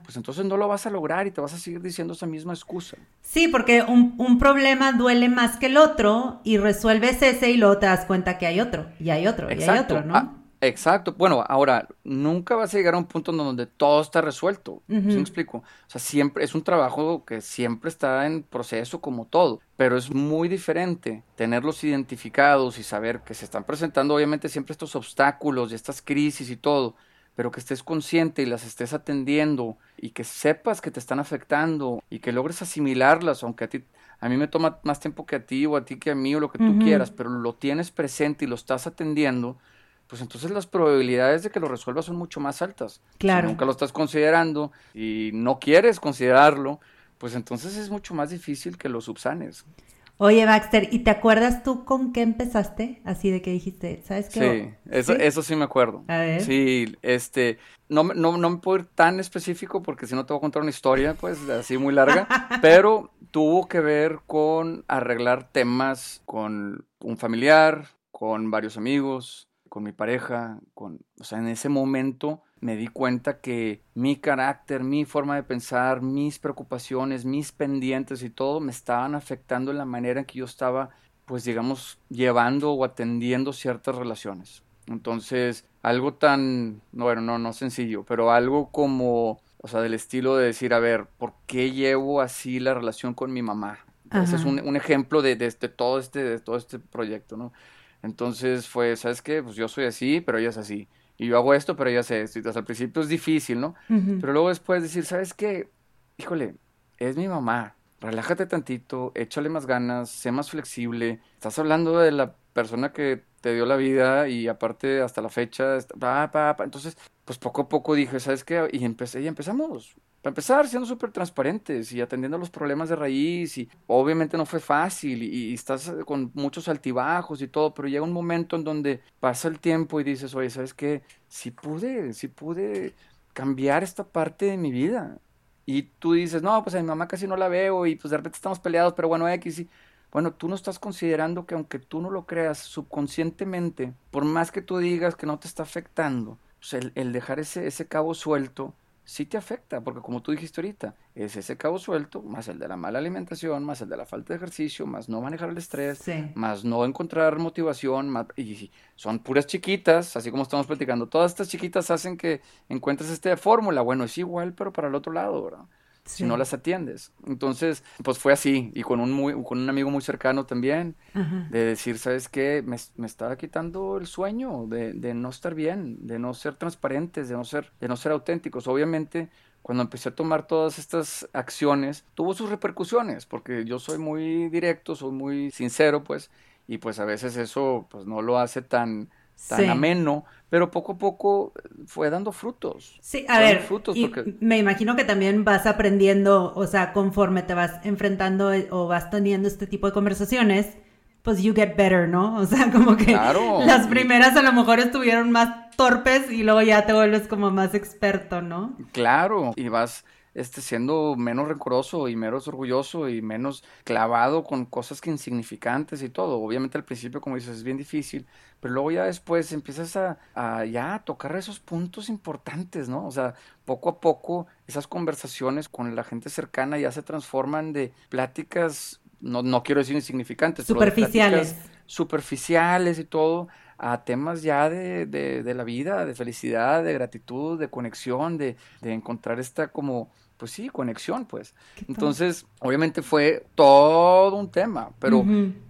pues entonces no lo vas a lograr y te vas a seguir diciendo esa misma excusa. Sí, porque un, un, problema duele más que el otro y resuelves ese y luego te das cuenta que hay otro, y hay otro, y hay otro, ¿no? Ah, Exacto. Bueno, ahora, nunca vas a llegar a un punto donde todo está resuelto. ¿Sí me explico? O sea, siempre es un trabajo que siempre está en proceso como todo, pero es muy diferente tenerlos identificados y saber que se están presentando obviamente siempre estos obstáculos y estas crisis y todo, pero que estés consciente y las estés atendiendo y que sepas que te están afectando y que logres asimilarlas, aunque a ti a mí me toma más tiempo que a ti o a ti que a mí o lo que tú quieras, pero lo tienes presente y lo estás atendiendo pues entonces las probabilidades de que lo resuelvas son mucho más altas. Claro. Si nunca lo estás considerando y no quieres considerarlo, pues entonces es mucho más difícil que lo subsanes. Oye, Baxter, ¿y te acuerdas tú con qué empezaste? Así de que dijiste, ¿sabes qué? Sí, eso sí, eso sí me acuerdo. A ver. Sí, este, no, no, no me puedo ir tan específico porque si no te voy a contar una historia, pues, así muy larga, pero tuvo que ver con arreglar temas con un familiar, con varios amigos, con mi pareja, con, o sea, en ese momento me di cuenta que mi carácter, mi forma de pensar, mis preocupaciones, mis pendientes y todo me estaban afectando en la manera en que yo estaba, pues digamos, llevando o atendiendo ciertas relaciones. Entonces, algo tan, bueno, no, no sencillo, pero algo como, o sea, del estilo de decir, a ver, ¿por qué llevo así la relación con mi mamá? Ese es un, un ejemplo de, de, todo este, de todo este proyecto, ¿no? Entonces fue, ¿sabes qué? Pues yo soy así, pero ella es así y yo hago esto, pero ya sé esto. al principio es difícil, ¿no? Pero luego después decir, ¿sabes qué? Híjole, es mi mamá. Relájate tantito, échale más ganas, sé más flexible. Estás hablando de la persona que te dio la vida y aparte hasta la fecha, pa, pa, pa. entonces, pues poco a poco dije, ¿sabes qué? Y empecé y empezamos. Para empezar, siendo súper transparentes y atendiendo los problemas de raíz y obviamente no fue fácil y, estás con muchos altibajos y todo, pero llega un momento en donde pasa el tiempo y dices, oye, ¿sabes qué? Sí pude, sí pude cambiar esta parte de mi vida. Y tú dices, no, pues a mi mamá casi no la veo y pues de repente estamos peleados, pero bueno, X y... Bueno, tú no estás considerando que aunque tú no lo creas subconscientemente, por más que tú digas que no te está afectando, pues el, el dejar ese, ese cabo suelto sí te afecta, porque como tú dijiste ahorita, es ese cabo suelto, más el de la mala alimentación, más el de la falta de ejercicio, más no manejar el estrés, más no encontrar motivación, más, y son puras chiquitas, así como estamos platicando, todas estas chiquitas hacen que encuentres esta fórmula, bueno, es igual, pero para el otro lado, ¿verdad? Si no las atiendes. Entonces, pues fue así, y con un, muy, con un amigo muy cercano también, de decir, ¿sabes qué? Me, me estaba quitando el sueño de, de, no estar bien, de no ser transparentes, de no ser, de no ser auténticos. Obviamente, cuando empecé a tomar todas estas acciones, tuvo sus repercusiones, porque yo soy muy directo, soy muy sincero, pues, y pues a veces eso, pues no lo hace tan tan ameno, pero poco a poco fue dando frutos. Sí, a ver, me imagino que también vas aprendiendo, o sea, conforme te vas enfrentando eh, o vas teniendo este tipo de conversaciones, pues you get better, ¿no? O sea, como que las primeras a lo mejor estuvieron más torpes y luego ya te vuelves como más experto, ¿no? Claro, y vas este, siendo menos rencoroso y menos orgulloso y menos clavado con cosas que insignificantes y todo. Obviamente al principio, como dices, es bien difícil, pero luego ya después empiezas a, a ya tocar esos puntos importantes, ¿no? O sea, poco a poco esas conversaciones con la gente cercana ya se transforman de pláticas, no, no quiero decir insignificantes, superficiales. superficiales y todo, a temas ya de, de, de, la vida, de felicidad, de gratitud, de conexión, de, de encontrar esta como pues sí, conexión, pues. Entonces, obviamente fue todo un tema, pero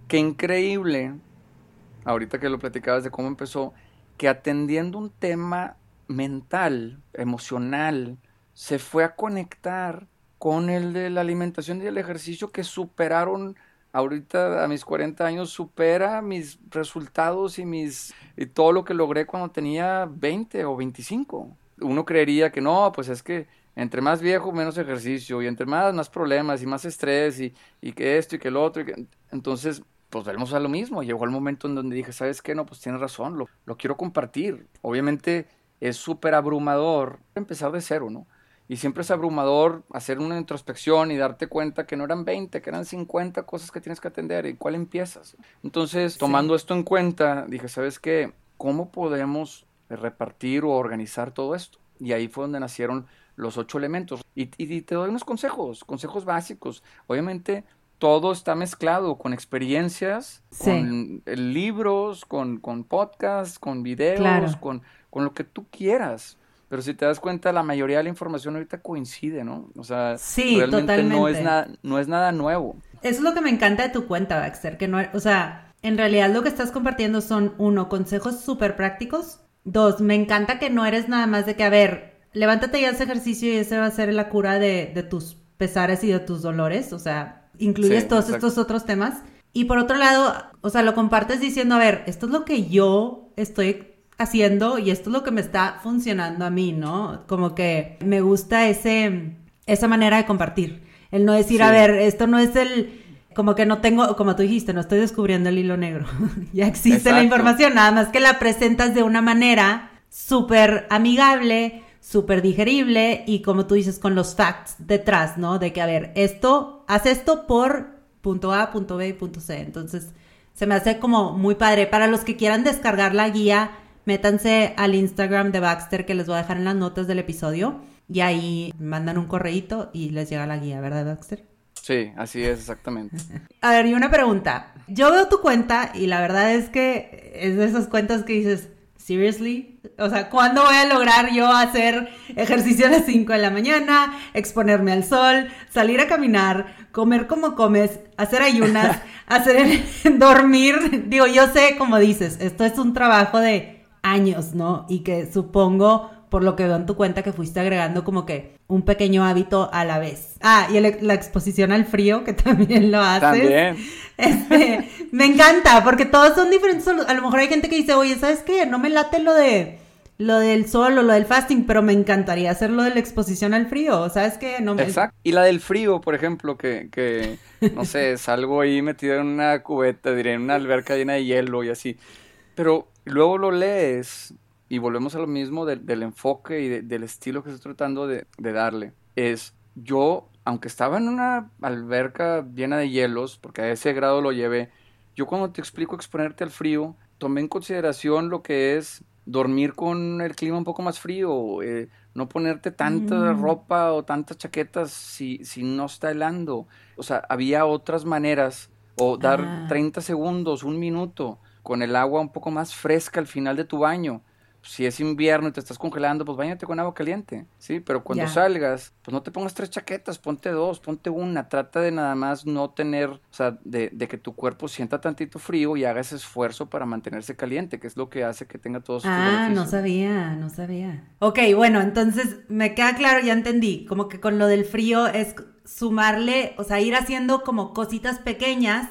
qué increíble, ahorita que lo platicabas de cómo empezó, que atendiendo un tema mental, emocional, se fue a conectar con el de la alimentación y el ejercicio que superaron ahorita a mis 40 años supera mis resultados y mis y todo lo que logré cuando tenía 20 o 25. Uno creería que no, pues es que entre más viejo, menos ejercicio, y entre más, más problemas, y más estrés, y, y que esto y que el otro. Y Entonces, pues vemos a lo mismo. Llegó el momento en donde dije, ¿sabes qué? No, pues tienes razón, lo, lo quiero compartir. Obviamente es súper abrumador empezar de cero, ¿no? Y siempre es abrumador hacer una introspección y darte cuenta que no eran 20, que eran 50 cosas que tienes que atender. ¿Y cuál empiezas? Entonces, tomando esto en cuenta, dije, ¿sabes qué? ¿Cómo podemos repartir o organizar todo esto? Y ahí fue donde nacieron los ocho elementos. Y, te doy unos consejos, consejos básicos. Obviamente todo está mezclado con experiencias, con eh, libros, con, con podcasts, con videos, con, con lo que tú quieras. Pero si te das cuenta, la mayoría de la información ahorita coincide, ¿no? O sea, realmente no es nada, no es nada nuevo. Eso es lo que me encanta de tu cuenta, Baxter, que no, o sea, en realidad lo que estás compartiendo son, uno, consejos súper prácticos. Dos, me encanta que no eres nada más de que, a ver, levántate y haz ejercicio y ese va a ser la cura de, de tus pesares y de tus dolores, o sea, incluyes todos estos otros temas. Y por otro lado, o sea, lo compartes diciendo, a ver, esto es lo que yo estoy haciendo y esto es lo que me está funcionando a mí, ¿no? Como que me gusta ese, esa manera de compartir. El no decir, a ver, esto no es el como que no tengo, como tú dijiste, no estoy descubriendo el hilo negro. ya existe la información, nada más que la presentas de una manera súper amigable, súper digerible y como tú dices, con los facts detrás, ¿no? De que, a ver, esto, haz esto por punto A, punto B y punto C. Entonces, se me hace como muy padre. Para los que quieran descargar la guía, métanse al Instagram de Baxter que les voy a dejar en las notas del episodio y ahí mandan un correíto y les llega la guía, ¿verdad, Baxter? Sí, así es, exactamente. A ver, y una pregunta. Yo veo tu cuenta y la verdad es que es de esas cuentas que dices, seriously? O sea, ¿cuándo voy a lograr yo hacer ejercicio a las 5 de la mañana, exponerme al sol, salir a caminar, comer como comes, hacer ayunas, hacer dormir? Digo, yo sé, como dices, esto es un trabajo de años, ¿no? Y que supongo por lo que veo en tu cuenta que fuiste agregando como que un pequeño hábito a la vez. Ah, y la exposición al frío, que también lo haces. También. Este, me encanta, porque todos son diferentes. A lo mejor hay gente que dice, oye, ¿sabes qué? No me late lo de lo del sol o lo del fasting, pero me encantaría hacer lo de la exposición al frío, ¿sabes qué? No Exacto. Y la del frío, por ejemplo, que, que no sé, salgo ahí metido en una cubeta, diré, en una alberca llena de hielo y así. Pero luego lo lees y volvemos a lo mismo del enfoque y del estilo que estoy tratando de, darle. Es yo, aunque estaba en una alberca llena de hielos, porque a ese grado lo llevé, yo cuando te explico exponerte al frío, tomé en consideración lo que es dormir con el clima un poco más frío, eh, no ponerte tanta mm. ropa o tantas chaquetas si, si no está helando. O sea, había otras maneras, o dar 30 ah. segundos, un minuto, con el agua un poco más fresca al final de tu baño si es invierno y te estás congelando, pues bañate con agua caliente, ¿sí? Pero cuando salgas, pues no te pongas tres chaquetas, ponte dos, ponte una, trata de nada más no tener, o sea, de, que tu cuerpo sienta tantito frío y haga ese esfuerzo para mantenerse caliente, que es lo que hace que tenga todos Ah, no sabía, no sabía. Ok, bueno, entonces me queda claro, ya entendí, como que con lo del frío es sumarle, o sea, ir haciendo como cositas pequeñas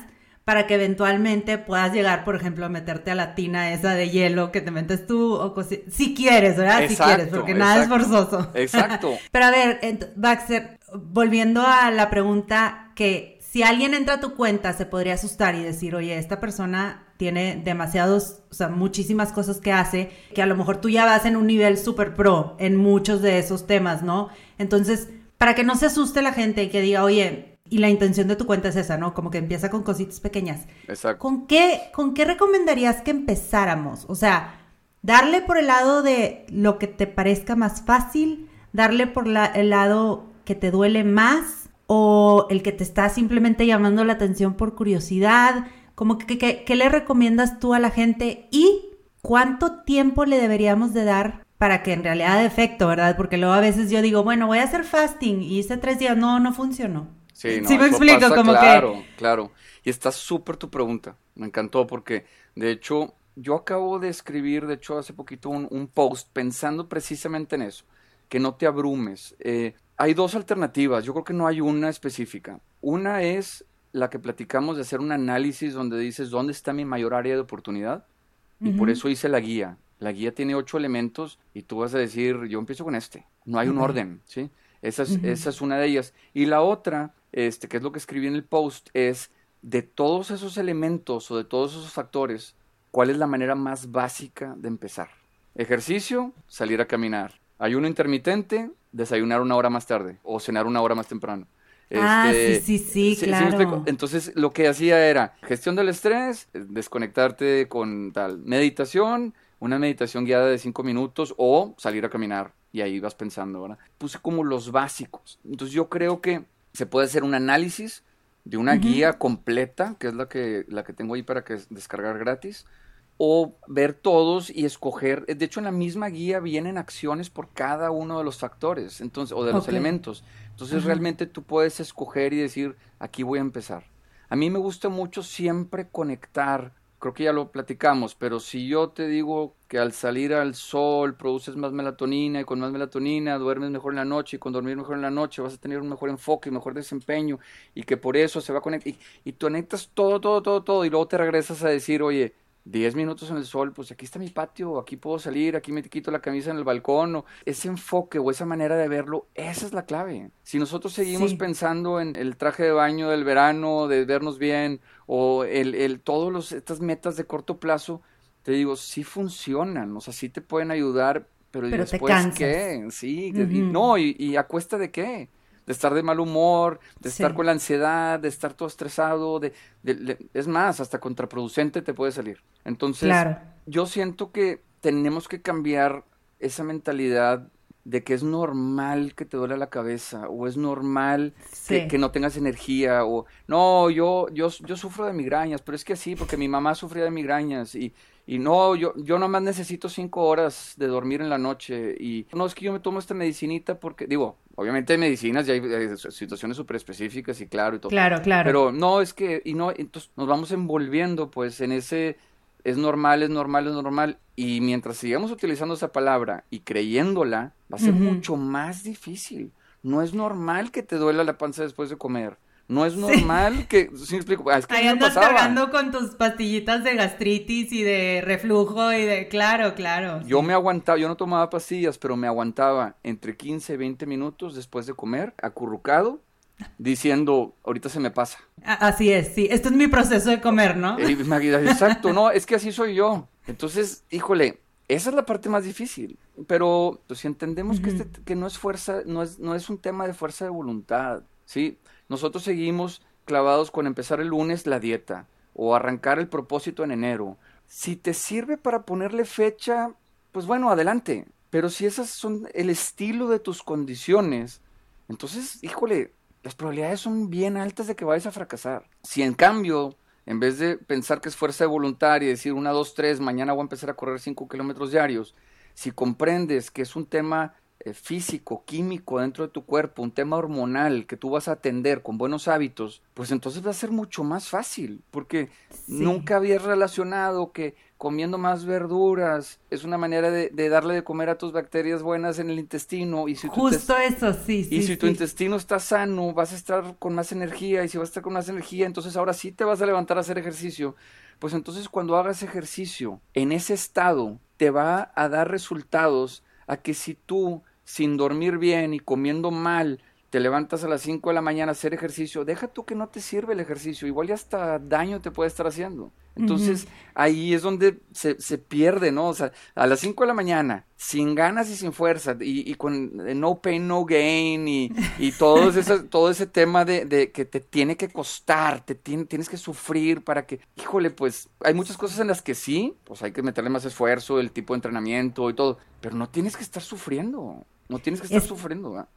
para que eventualmente puedas llegar, por ejemplo, a meterte a la tina esa de hielo que te metes tú, o si quieres, ¿verdad? si quieres, porque nada es forzoso. Exacto. Pero a ver, Baxter, volviendo a la pregunta que si alguien entra a tu cuenta se podría asustar y decir, oye, esta persona tiene demasiados, o sea, muchísimas cosas que hace, que a lo mejor tú ya vas en un nivel súper pro en muchos de esos temas, ¿no? Entonces, para que no se asuste la gente y que diga, oye, y la intención de tu cuenta es esa, ¿no? Como que empieza con cositas pequeñas. Exacto. ¿Con qué, ¿Con qué recomendarías que empezáramos? O sea, darle por el lado de lo que te parezca más fácil, darle por el lado que te duele más o el que te está simplemente llamando la atención por curiosidad. Como que, ¿qué le recomiendas tú a la gente y cuánto tiempo le deberíamos de dar para que en realidad de efecto, ¿verdad? Porque luego a veces yo digo, bueno, voy a hacer fasting y hice tres días, no, no funcionó. Sí, no, me explico, como claro, Claro, Y está súper tu pregunta. Me encantó porque, de hecho, yo acabo de escribir, de hecho, hace poquito un, post pensando precisamente en eso, que no te abrumes. Eh, hay dos alternativas, yo creo que no hay una específica. Una es la que platicamos de hacer un análisis donde dices dónde está mi mayor área de oportunidad y por eso hice la guía. La guía tiene ocho elementos y tú vas a decir, yo empiezo con este. No hay un orden, ¿sí? Esa es, esa es una de ellas. Y la otra este, que es lo que escribí en el post, es de todos esos elementos o de todos esos factores, ¿cuál es la manera más básica de empezar? Ejercicio, salir a caminar. Ayuno intermitente, desayunar una hora más tarde o cenar una hora más temprano. ah, este, sí, sí, sí, claro. Entonces, lo que hacía era gestión del estrés, desconectarte con tal, meditación, una meditación guiada de cinco minutos o salir a caminar y ahí vas pensando, ¿verdad? Puse como los básicos. Entonces, yo creo que se puede hacer un análisis de una guía completa, que es la que, la que tengo ahí para que descargar gratis, o ver todos y escoger. De hecho, en la misma guía vienen acciones por cada uno de los factores, entonces, o de los elementos. Entonces, realmente tú puedes escoger y decir, aquí voy a empezar. A mí me gusta mucho siempre conectar creo que ya lo platicamos, pero si yo te digo que al salir al sol produces más melatonina y con más melatonina duermes mejor en la noche y con dormir mejor en la noche vas a tener un mejor enfoque y mejor desempeño y que por eso se va a conectar y, y tú conectas todo, todo, todo, todo y luego te regresas a decir, oye, 10 minutos en el sol, pues aquí está mi patio, aquí puedo salir, aquí me quito la camisa en el balcón, o ese enfoque o esa manera de verlo, esa es la clave. Si nosotros seguimos pensando en el traje de baño del verano, de vernos bien, o el, el todas estas metas de corto plazo, te digo, sí funcionan, o sea, sí te pueden ayudar, pero, después qué? Sí, no, y, y a cuesta de qué? de estar de mal humor, de estar con la ansiedad, de estar todo estresado, de, es más, hasta contraproducente te puede salir. Entonces, yo siento que tenemos que cambiar esa mentalidad de que es normal que te duele la cabeza o es normal que, no tengas energía o no, yo, yo, yo sufro de migrañas, pero es que sí, porque mi mamá sufría de migrañas y, y no, yo, yo nomás necesito cinco horas de dormir en la noche y no, es que yo me tomo esta medicinita porque, digo, Obviamente hay medicinas y hay, situaciones súper específicas y claro y todo. Claro, claro. Pero no, es que, y no, entonces nos vamos envolviendo pues en ese, es normal, es normal, es normal. Y mientras sigamos utilizando esa palabra y creyéndola, va a ser mucho más difícil. No es normal que te duela la panza después de comer. No es normal que, sí explico, es que Ahí andas cargando con tus pastillitas de gastritis y de reflujo y de, claro, claro. Yo me aguantaba, yo no tomaba pastillas, pero me aguantaba entre 15 y 20 minutos después de comer, acurrucado, diciendo, ahorita se me pasa. Así es, sí, este es mi proceso de comer, ¿no? Exacto, no, es que así soy yo. Entonces, híjole, esa es la parte más difícil. Pero pues, si entendemos que, este, que no es fuerza, no es, no es un tema de fuerza de voluntad, ¿sí? Nosotros seguimos clavados con empezar el lunes la dieta o arrancar el propósito en enero. Si te sirve para ponerle fecha, pues bueno, adelante. Pero si esas son el estilo de tus condiciones, entonces, híjole, las probabilidades son bien altas de que vayas a fracasar. Si en cambio, en vez de pensar que es fuerza de voluntad y decir una, dos, tres, mañana voy a empezar a correr cinco kilómetros diarios, si comprendes que es un tema físico, químico dentro de tu cuerpo, un tema hormonal que tú vas a atender con buenos hábitos, pues entonces va a ser mucho más fácil, porque nunca habías relacionado que comiendo más verduras es una manera de, darle de comer a tus bacterias buenas en el intestino. Y si Justo eso, sí. sí y si tu intestino está sano, vas a estar con más energía, y si vas a estar con más energía, entonces ahora sí te vas a levantar a hacer ejercicio. Pues entonces cuando hagas ejercicio en ese estado, te va a dar resultados a que si tú, sin dormir bien y comiendo mal, te levantas a las 5 de la mañana a hacer ejercicio, deja tú que no te sirve el ejercicio, igual ya hasta daño te puede estar haciendo. Entonces ahí es donde se, se, pierde, ¿no? O sea, a las 5 de la mañana, sin ganas y sin fuerza, y, y con eh, no pain, no gain, y, y todo, ese, todo ese tema de, de, que te tiene que costar, te tiene, tienes que sufrir para que, híjole, pues hay muchas cosas en las que sí, pues hay que meterle más esfuerzo, el tipo de entrenamiento y todo, pero no tienes que estar sufriendo, no tienes que estar sufriendo, ¿verdad?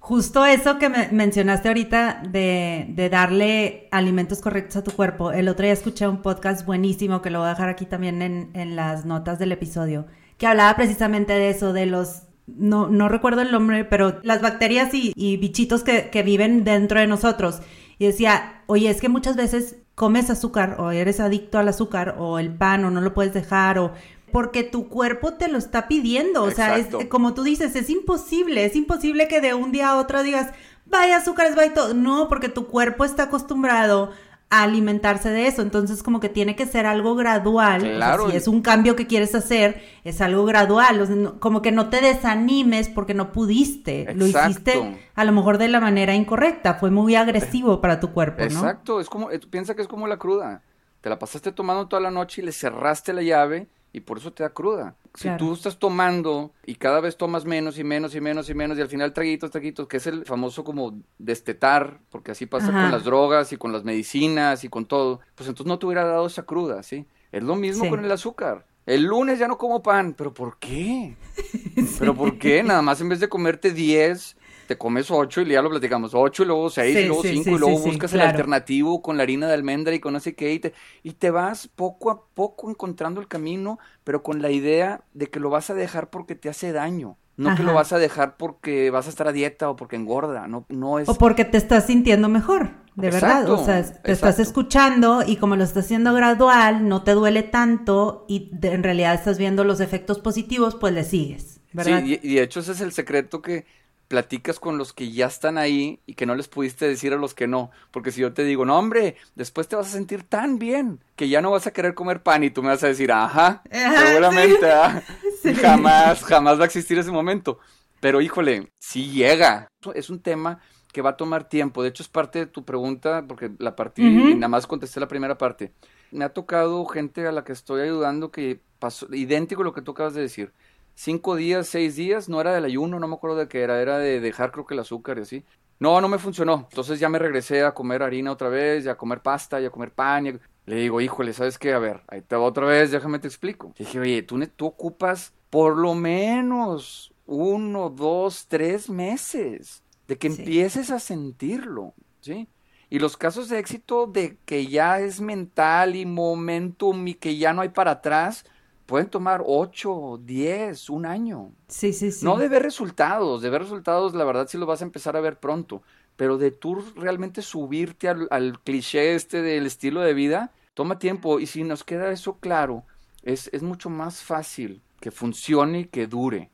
Justo eso que me mencionaste ahorita de, darle alimentos correctos a tu cuerpo. El otro día escuché un podcast buenísimo que lo voy a dejar aquí también en, las notas del episodio, que hablaba precisamente de eso, de los no, no recuerdo el nombre, pero las bacterias y, bichitos que, que, viven dentro de nosotros. Y decía, oye, es que muchas veces comes azúcar o eres adicto al azúcar o el pan o no lo puedes dejar o porque tu cuerpo te lo está pidiendo. O sea, es, como tú dices, es imposible, es imposible que de un día a otro digas, vaya azúcares, vaya todo. No, porque tu cuerpo está acostumbrado a alimentarse de eso. Entonces, como que tiene que ser algo gradual. Claro. si es un cambio que quieres hacer, es algo gradual. como que no te desanimes porque no pudiste. Lo hiciste a lo mejor de la manera incorrecta. Fue muy agresivo para tu cuerpo, ¿no? Exacto. Es como, eh, piensa que es como la cruda. Te la pasaste tomando toda la noche y le cerraste la llave y por eso te da cruda. Si tú estás tomando y cada vez tomas menos y menos y menos y menos y al final traguitos, traguitos, que es el famoso como destetar, porque así pasa con las drogas y con las medicinas y con todo, pues entonces no te hubiera dado esa cruda, ¿sí? Es lo mismo con el azúcar. El lunes ya no como pan, pero ¿por qué? ¿Pero por qué? Nada más en vez de comerte 10, te comes ocho y ya lo platicamos, ocho y luego seis y luego cinco y luego buscas el alternativo con la harina de almendra y con no sé qué y te, y te vas poco a poco encontrando el camino, pero con la idea de que lo vas a dejar porque te hace daño. No que lo vas a dejar porque vas a estar a dieta o porque engorda, no, no es... O porque te estás sintiendo mejor, de verdad. O sea, te estás escuchando y como lo estás haciendo gradual, no te duele tanto y en realidad estás viendo los efectos positivos, pues le sigues, ¿verdad? Sí, y, y de hecho ese es el secreto que platicas con los que ya están ahí y que no les pudiste decir a los que no. Porque si yo te digo, no, hombre, después te vas a sentir tan bien que ya no vas a querer comer pan y tú me vas a decir, ajá, seguramente, ah, jamás, jamás va a existir ese momento. Pero híjole, sí llega. Es un tema que va a tomar tiempo. De hecho, es parte de tu pregunta, porque la partí y nada más contesté la primera parte. Me ha tocado gente a la que estoy ayudando que pasó idéntico a lo que tú acabas de decir cinco días, seis días, no era del ayuno, no me acuerdo de qué era, era de dejar creo que el azúcar y así. No, no me funcionó. Entonces ya me regresé a comer harina otra vez, ya a comer pasta, ya a comer pan. Le digo, híjole, ¿sabes qué? A ver, ahí te va otra vez, déjame te explico. dije, oye, tú, tú ocupas por lo menos uno, dos, tres meses de que empieces a sentirlo, ¿sí? Y los casos de éxito de que ya es mental y momentum y que ya no hay para atrás, pueden tomar 8, 10, un año. Sí, sí, sí. No de ver resultados, de ver resultados la verdad sí lo vas a empezar a ver pronto, pero de tú realmente subirte al, al cliché este del estilo de vida, toma tiempo y si nos queda eso claro, es, es mucho más fácil que funcione y que dure.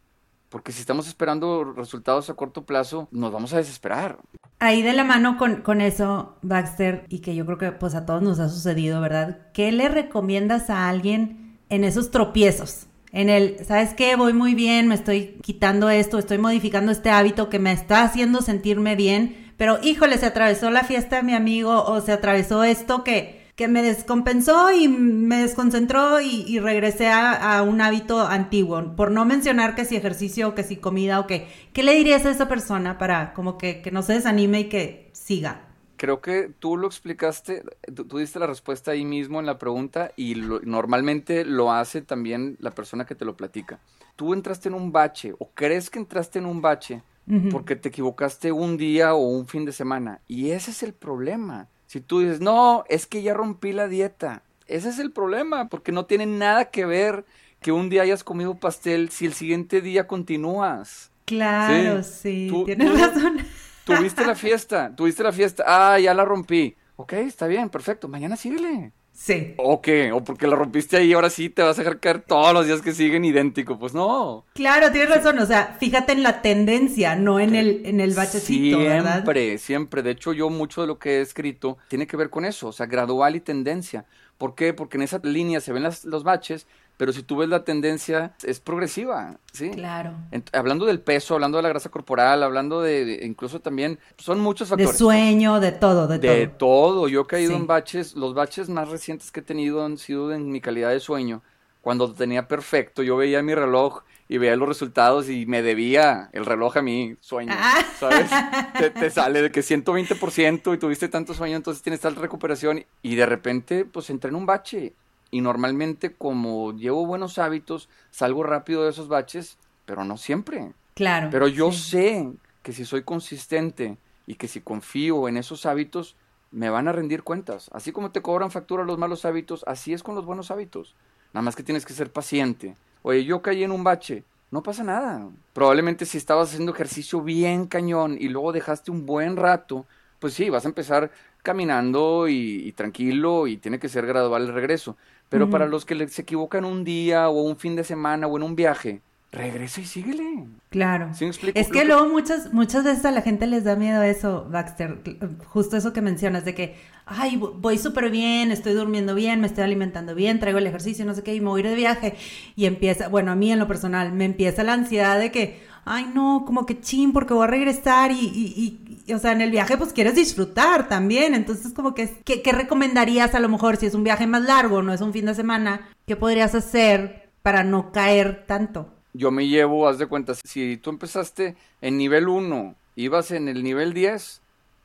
Porque si estamos esperando resultados a corto plazo, nos vamos a desesperar. Ahí de la mano con, con, eso, Baxter, y que yo creo que pues a todos nos ha sucedido, ¿verdad? ¿Qué le recomiendas a alguien en esos tropiezos. En el, ¿sabes qué? Voy muy bien, me estoy quitando esto, estoy modificando este hábito que me está haciendo sentirme bien, pero híjole, se atravesó la fiesta de mi amigo o se atravesó esto que, que me descompensó y me desconcentró y, regresé a, un hábito antiguo. Por no mencionar que si ejercicio que si comida o que, ¿qué le dirías a esa persona para como que, que no se desanime y que siga? Creo que tú lo explicaste, tú, diste la respuesta ahí mismo en la pregunta y normalmente lo hace también la persona que te lo platica. Tú entraste en un bache o crees que entraste en un bache porque te equivocaste un día o un fin de semana y ese es el problema. Si tú dices, no, es que ya rompí la dieta, ese es el problema porque no tiene nada que ver que un día hayas comido pastel si el siguiente día continúas. Claro, sí, tienes razón Tuviste la fiesta, tuviste la fiesta. Ah, ya la rompí. Ok, está bien, perfecto. Mañana síguele. Sí. ¿O qué? O porque la rompiste ahí, ahora sí te vas a dejar caer todos los días que siguen idéntico. Pues no. Claro, tienes razón. O sea, fíjate en la tendencia, no en el, en el bachecito. Siempre, siempre. De hecho, yo mucho de lo que he escrito tiene que ver con eso. O sea, gradual y tendencia. ¿Por qué? Porque en esa línea se ven los baches, pero si tú ves la tendencia, es progresiva, ¿sí? Claro. hablando del peso, hablando de la grasa corporal, hablando de, incluso también, son muchos factores. De sueño, de todo, de, todo. De todo. Yo he caído en baches, los baches más recientes que he tenido han sido en mi calidad de sueño. Cuando tenía perfecto, yo veía mi reloj y veía los resultados y me debía el reloj a mi sueño, ah. ¿sabes? te, te, sale de que 120% y tuviste tanto sueño, entonces tienes tal recuperación y de repente pues entré en un bache y normalmente como llevo buenos hábitos, salgo rápido de esos baches, pero no siempre. Claro. Pero yo sé que si soy consistente y que si confío en esos hábitos, me van a rendir cuentas. Así como te cobran factura los malos hábitos, así es con los buenos hábitos. Nada más que tienes que ser paciente. Oye, yo caí en un bache, no pasa nada. Probablemente si estabas haciendo ejercicio bien cañón y luego dejaste un buen rato, pues sí, vas a empezar caminando y, tranquilo y tiene que ser gradual el regreso. Pero para los que se equivocan un día o un fin de semana o en un viaje, regresa y síguele. Claro. es que, luego muchas, muchas veces a la gente les da miedo eso, Baxter, justo eso que mencionas, de que, ay, voy súper bien, estoy durmiendo bien, me estoy alimentando bien, traigo el ejercicio, no sé qué, y me voy a ir de viaje. Y empieza, bueno, a mí en lo personal, me empieza la ansiedad de que, ay, no, como que chin, porque voy a regresar y, y o sea, en el viaje pues quieres disfrutar también, entonces como que, ¿qué, ¿qué, recomendarías a lo mejor si es un viaje más largo, no es un fin de semana? ¿Qué podrías hacer para no caer tanto? Yo me llevo, haz de cuenta, si tú empezaste en nivel 1, ibas en el nivel 10,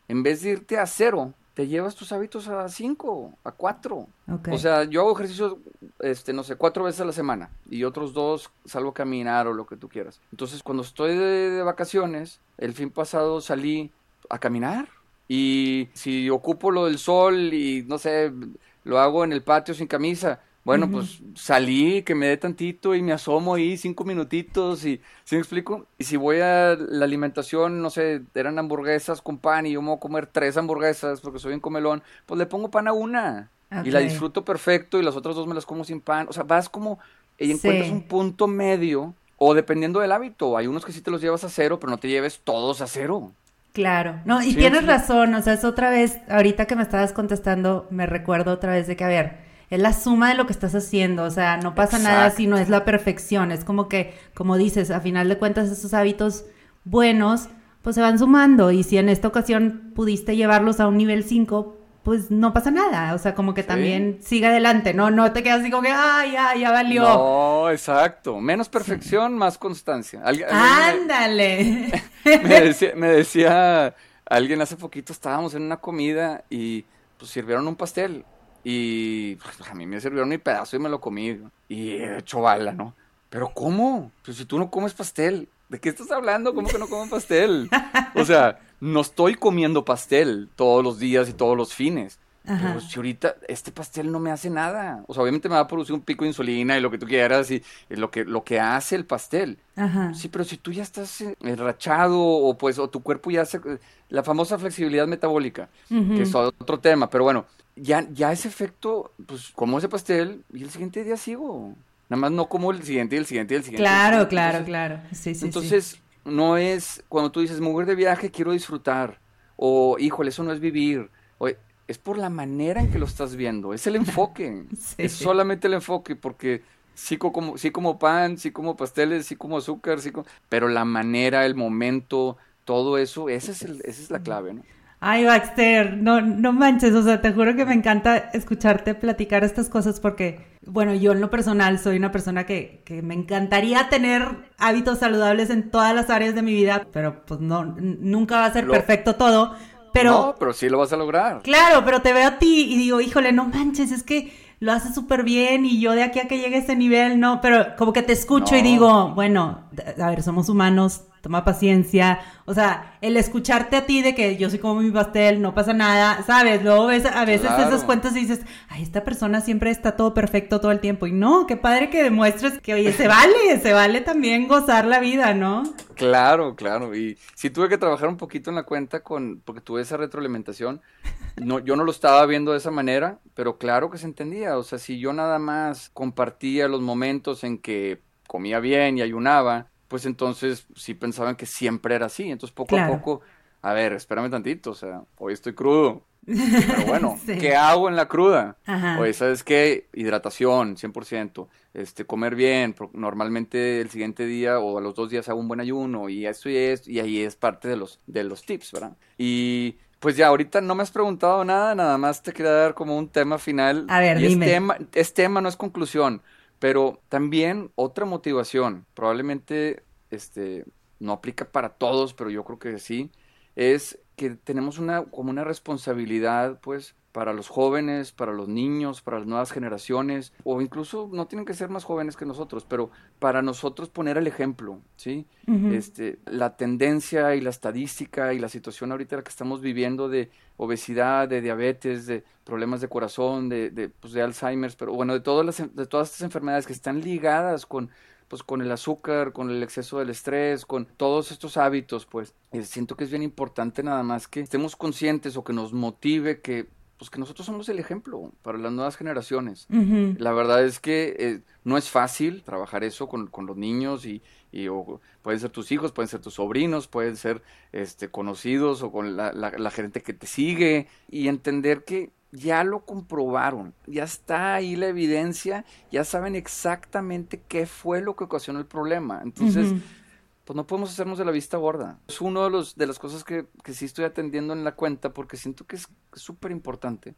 en vez de irte a cero, te llevas tus hábitos a 5, a 4. O sea, yo hago ejercicio, este, no sé, cuatro veces a la semana y otros dos salgo a caminar o lo que tú quieras. Entonces, cuando estoy de vacaciones, el fin pasado salí a caminar. Y si ocupo lo del sol y no sé, lo hago en el patio sin camisa, bueno, pues salí, que me dé tantito y me asomo ahí cinco minutitos y, ¿sí me explico? Y si voy a la alimentación, no sé, eran hamburguesas con pan y yo me voy a comer tres hamburguesas porque soy un comelón, pues le pongo pan a una y la disfruto perfecto y las otras dos me las como sin pan. O sea, vas como y encuentras un punto medio O dependiendo del hábito, hay unos que sí te los llevas a cero, pero no te lleves todos a cero. Claro, no, y tienes razón, o sea, es otra vez, ahorita que me estabas contestando, me recuerdo otra vez de que, a ver, es la suma de lo que estás haciendo, o sea, no pasa nada si no es la perfección, es como que, como dices, a final de cuentas esos hábitos buenos, pues se van sumando, y si en esta ocasión pudiste llevarlos a un nivel 5, pues no pasa nada, o sea, como que también sigue adelante, ¿no? No te quedas así como que, ay, ya, ya valió. No, exacto, menos perfección, más constancia. Ándale. Me, decía, alguien hace poquito, estábamos en una comida y pues sirvieron un pastel y pues, a mí me sirvieron mi pedazo y me lo comí y he hecho bala, ¿no? Pero ¿cómo? Pues si tú no comes pastel, ¿de qué estás hablando? ¿Cómo que no comes pastel? O sea, no estoy comiendo pastel todos los días y todos los fines. Pero si ahorita este pastel no me hace nada. O sea, obviamente me va a producir un pico de insulina y lo que tú quieras y, lo que, lo que hace el pastel. Sí, pero si tú ya estás enrachado o pues o tu cuerpo ya hace la famosa flexibilidad metabólica, que es otro tema, pero bueno, ya, ya ese efecto, pues como ese pastel y el siguiente día sigo. Nada más no como el siguiente y el siguiente y el siguiente. Claro, claro, claro. Sí, sí, entonces, no es cuando tú dices, mujer de viaje, quiero disfrutar. O, híjole, eso no es vivir. Es por la manera en que lo estás viendo. Es el enfoque. Es solamente el enfoque, porque sí como, sí como pan, sí como pasteles, sí como azúcar, sí como... Pero la manera, el momento, todo eso, esa es, el, esa es la clave, ¿no? Ay, Baxter, no, no manches, o sea, te juro que me encanta escucharte platicar estas cosas porque, bueno, yo en lo personal soy una persona que, que me encantaría tener hábitos saludables en todas las áreas de mi vida, pero pues no, nunca va a ser perfecto todo, pero... No, pero sí lo vas a lograr. Claro, pero te veo a ti y digo, híjole, no manches, es que lo haces súper bien y yo de aquí a que llegue a ese nivel, no, pero como que te escucho y digo, bueno, a ver, somos humanos, toma paciencia, o sea, el escucharte a ti de que yo soy como mi pastel, no pasa nada, ¿sabes? Luego ves, a veces esas cuentas y dices, ay, esta persona siempre está todo perfecto todo el tiempo. Y no, qué padre que demuestres que, oye, se vale, se vale también gozar la vida, ¿no? Claro, claro. Y sí tuve que trabajar un poquito en la cuenta con, porque tuve esa retroalimentación. No, yo no lo estaba viendo de esa manera, pero claro que se entendía. O sea, si yo nada más compartía los momentos en que comía bien y ayunaba, pues entonces sí pensaban que siempre era así. Entonces poco a poco, a ver, espérame tantito, o sea, hoy estoy crudo. Pero bueno, ¿qué hago en la cruda? Oye, ¿sabes qué? Hidratación, 100%. Este, comer bien, normalmente el siguiente día o a los dos días hago un buen ayuno y esto y esto, y ahí es parte de los, de los tips, ¿verdad? Y pues ya, ahorita no me has preguntado nada, nada más te quería dar como un tema final. A ver, dime. Es tema, es tema, no es conclusión. Pero también otra motivación, probablemente este, no aplica para todos, pero yo creo que sí, es que tenemos una, como una responsabilidad, pues, para los jóvenes, para los niños, para las nuevas generaciones, o incluso no tienen que ser más jóvenes que nosotros, pero para nosotros poner el ejemplo, ¿sí? este, la tendencia y la estadística y la situación ahorita la que estamos viviendo de obesidad, de diabetes, de problemas de corazón, de, de, pues, de Alzheimer, pero bueno, de todas, las, de todas estas enfermedades que están ligadas con pues con el azúcar, con el exceso del estrés, con todos estos hábitos, pues eh, siento que es bien importante nada más que estemos conscientes o que nos motive que pues que nosotros somos el ejemplo para las nuevas generaciones. La verdad es que eh, no es fácil trabajar eso con, con los niños y, y o, pueden ser tus hijos, pueden ser tus sobrinos, pueden ser este, conocidos o con la, la, la gente que te sigue y entender que ya lo comprobaron, ya está ahí la evidencia, ya saben exactamente qué fue lo que ocasionó el problema. Entonces, pues no podemos hacernos de la vista gorda. Es uno de, los, de las cosas que, que sí estoy atendiendo en la cuenta porque siento que es súper importante.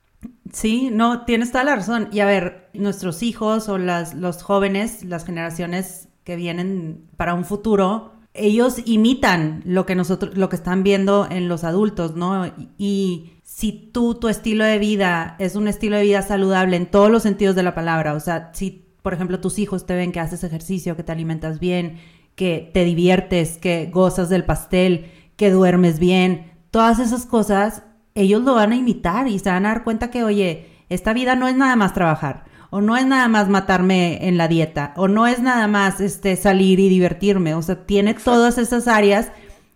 Sí, no, tienes toda la razón. Y a ver, nuestros hijos o las, los jóvenes, las generaciones que vienen para un futuro, ellos imitan lo que nosotros, lo que están viendo en los adultos, ¿no? Y si tú, tu estilo de vida es un estilo de vida saludable en todos los sentidos de la palabra, o sea, si, por ejemplo, tus hijos te ven que haces ejercicio, que te alimentas bien, que te diviertes, que gozas del pastel, que duermes bien, todas esas cosas, ellos lo van a imitar y se van a dar cuenta que, oye, esta vida no es nada más trabajar, o no es nada más matarme en la dieta, o no es nada más este, salir y divertirme, o sea, tiene todas esas áreas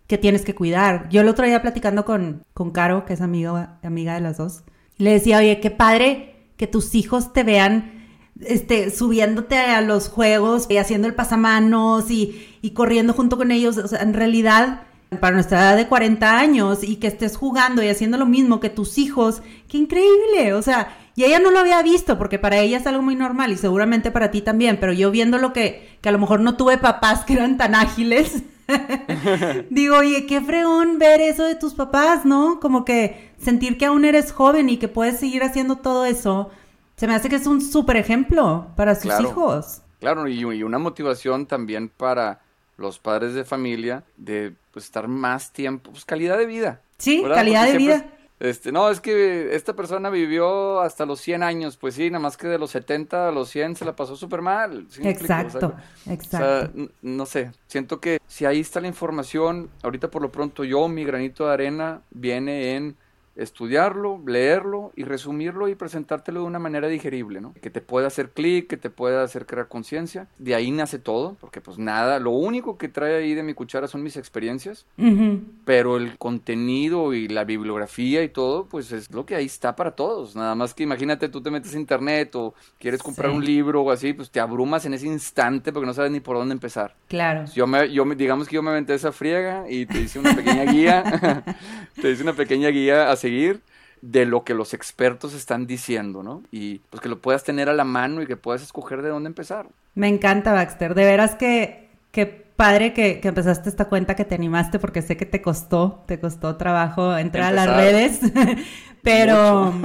que tienes que cuidar. Yo el otro día platicando con, con Caro, que es amiga, amiga de las dos, le decía, oye, qué padre que tus hijos te vean este, subiéndote a los juegos y haciendo el pasamanos y, y corriendo junto con ellos. O sea, en realidad, para nuestra edad de 40 años y que estés jugando y haciendo lo mismo que tus hijos, qué increíble. O sea, y ella no lo había visto porque para ella es algo muy normal y seguramente para ti también, pero yo viendo lo que, que a lo mejor no tuve papás que eran tan ágiles. Digo, oye, qué fregón ver eso de tus papás, ¿no? Como que sentir que aún eres joven y que puedes seguir haciendo todo eso se me hace que es un súper ejemplo para sus hijos. Claro, y, una motivación también para los padres de familia de pues, estar más tiempo, pues calidad de vida. Sí, calidad de vida. Este, no, es que esta persona vivió hasta los 100 años, pues sí, nada más que de los 70 a los 100 se la pasó súper mal. exacto, exacto. no sé, siento que si ahí está la información, ahorita por lo pronto yo, mi granito de arena viene en estudiarlo, leerlo y resumirlo y presentártelo de una manera digerible, ¿no? Que te pueda hacer clic, que te pueda hacer crear conciencia. De ahí nace todo, porque pues nada, lo único que trae ahí de mi cuchara son mis experiencias, pero el contenido y la bibliografía y todo, pues es lo que ahí está para todos. Nada más que imagínate, tú te metes a internet o quieres comprar un libro o así, pues te abrumas en ese instante porque no sabes ni por dónde empezar. Claro. Yo me, yo me, digamos que yo me aventé esa friega y te hice una pequeña guía, te hice una pequeña guía así de lo que los expertos están diciendo, ¿no? Y pues que lo puedas tener a la mano y que puedas escoger de dónde empezar. Me encanta, Baxter. De veras que, que padre que, que empezaste esta cuenta, que te animaste, porque sé que te costó, te costó trabajo entrar a las redes, pero...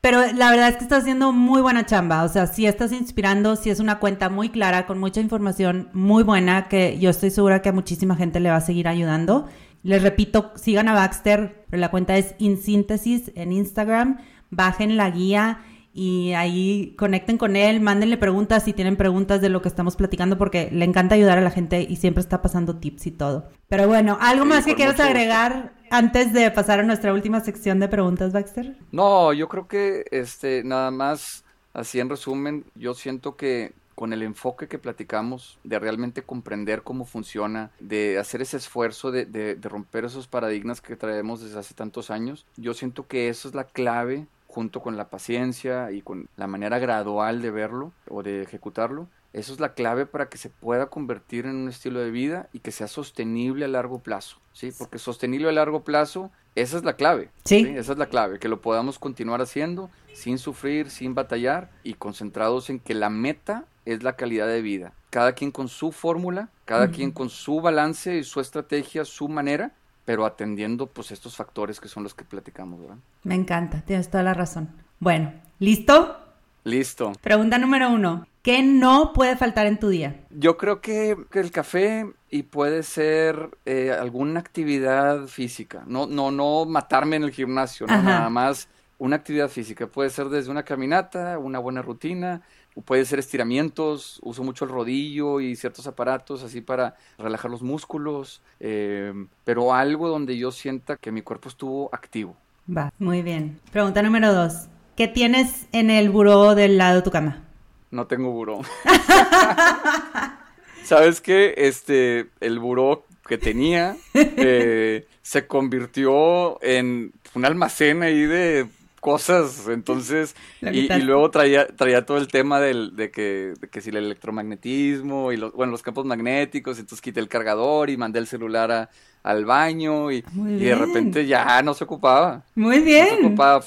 Pero la verdad es que estás haciendo muy buena chamba, o sea, sí estás inspirando, sí es una cuenta muy clara, con mucha información muy buena, que yo estoy segura que a muchísima gente le va a seguir ayudando. Les repito, sigan a Baxter, la cuenta es InSíntesis en Instagram, bajen la guía y ahí conecten con él, mándenle preguntas si tienen preguntas de lo que estamos platicando porque le encanta ayudar a la gente y siempre está pasando tips y todo. Pero bueno, ¿algo más que quieras agregar antes de pasar a nuestra última sección de preguntas, Baxter? No, yo creo que este nada más así en resumen, yo siento que con el enfoque que platicamos, de realmente comprender cómo funciona, de hacer ese esfuerzo de, romper esos paradigmas que traemos desde hace tantos años, yo siento que eso es la clave junto con la paciencia y con la manera gradual de verlo o de ejecutarlo, eso es la clave para que se pueda convertir en un estilo de vida y que sea sostenible a largo plazo, ¿sí? Porque sostenible a largo plazo, esa es la clave, ¿sí? Esa es la clave, que lo podamos continuar haciendo sin sufrir, sin batallar y concentrados en que la meta es la calidad de vida. Cada quien con su fórmula, cada quien con su balance y su estrategia, su manera, pero atendiendo pues estos factores que son los que platicamos, ¿verdad? Me encanta, tienes toda la razón. Bueno, ¿listo? Listo. Pregunta número uno. ¿Qué no puede faltar en tu día? Yo creo que, el café y puede ser eh, alguna actividad física. No, no, no matarme en el gimnasio, nada más una actividad física. Puede ser desde una caminata, una buena rutina, puede ser estiramientos, uso mucho el rodillo y ciertos aparatos así para relajar los músculos, eh, pero algo donde yo sienta que mi cuerpo estuvo activo. Va, muy bien. Pregunta número dos. ¿Qué tienes en el buró del lado de tu cama? No tengo buró. ¿Sabes qué? Este, el buró que tenía eh, se convirtió en un almacén ahí de cosas, entonces, y, luego traía, traía todo el tema del, de, que, de que si el electromagnetismo y los, bueno, los campos magnéticos, entonces quité el cargador y mandé el celular al baño y, de repente ya no se ocupaba. Muy bien. No se ocupaba,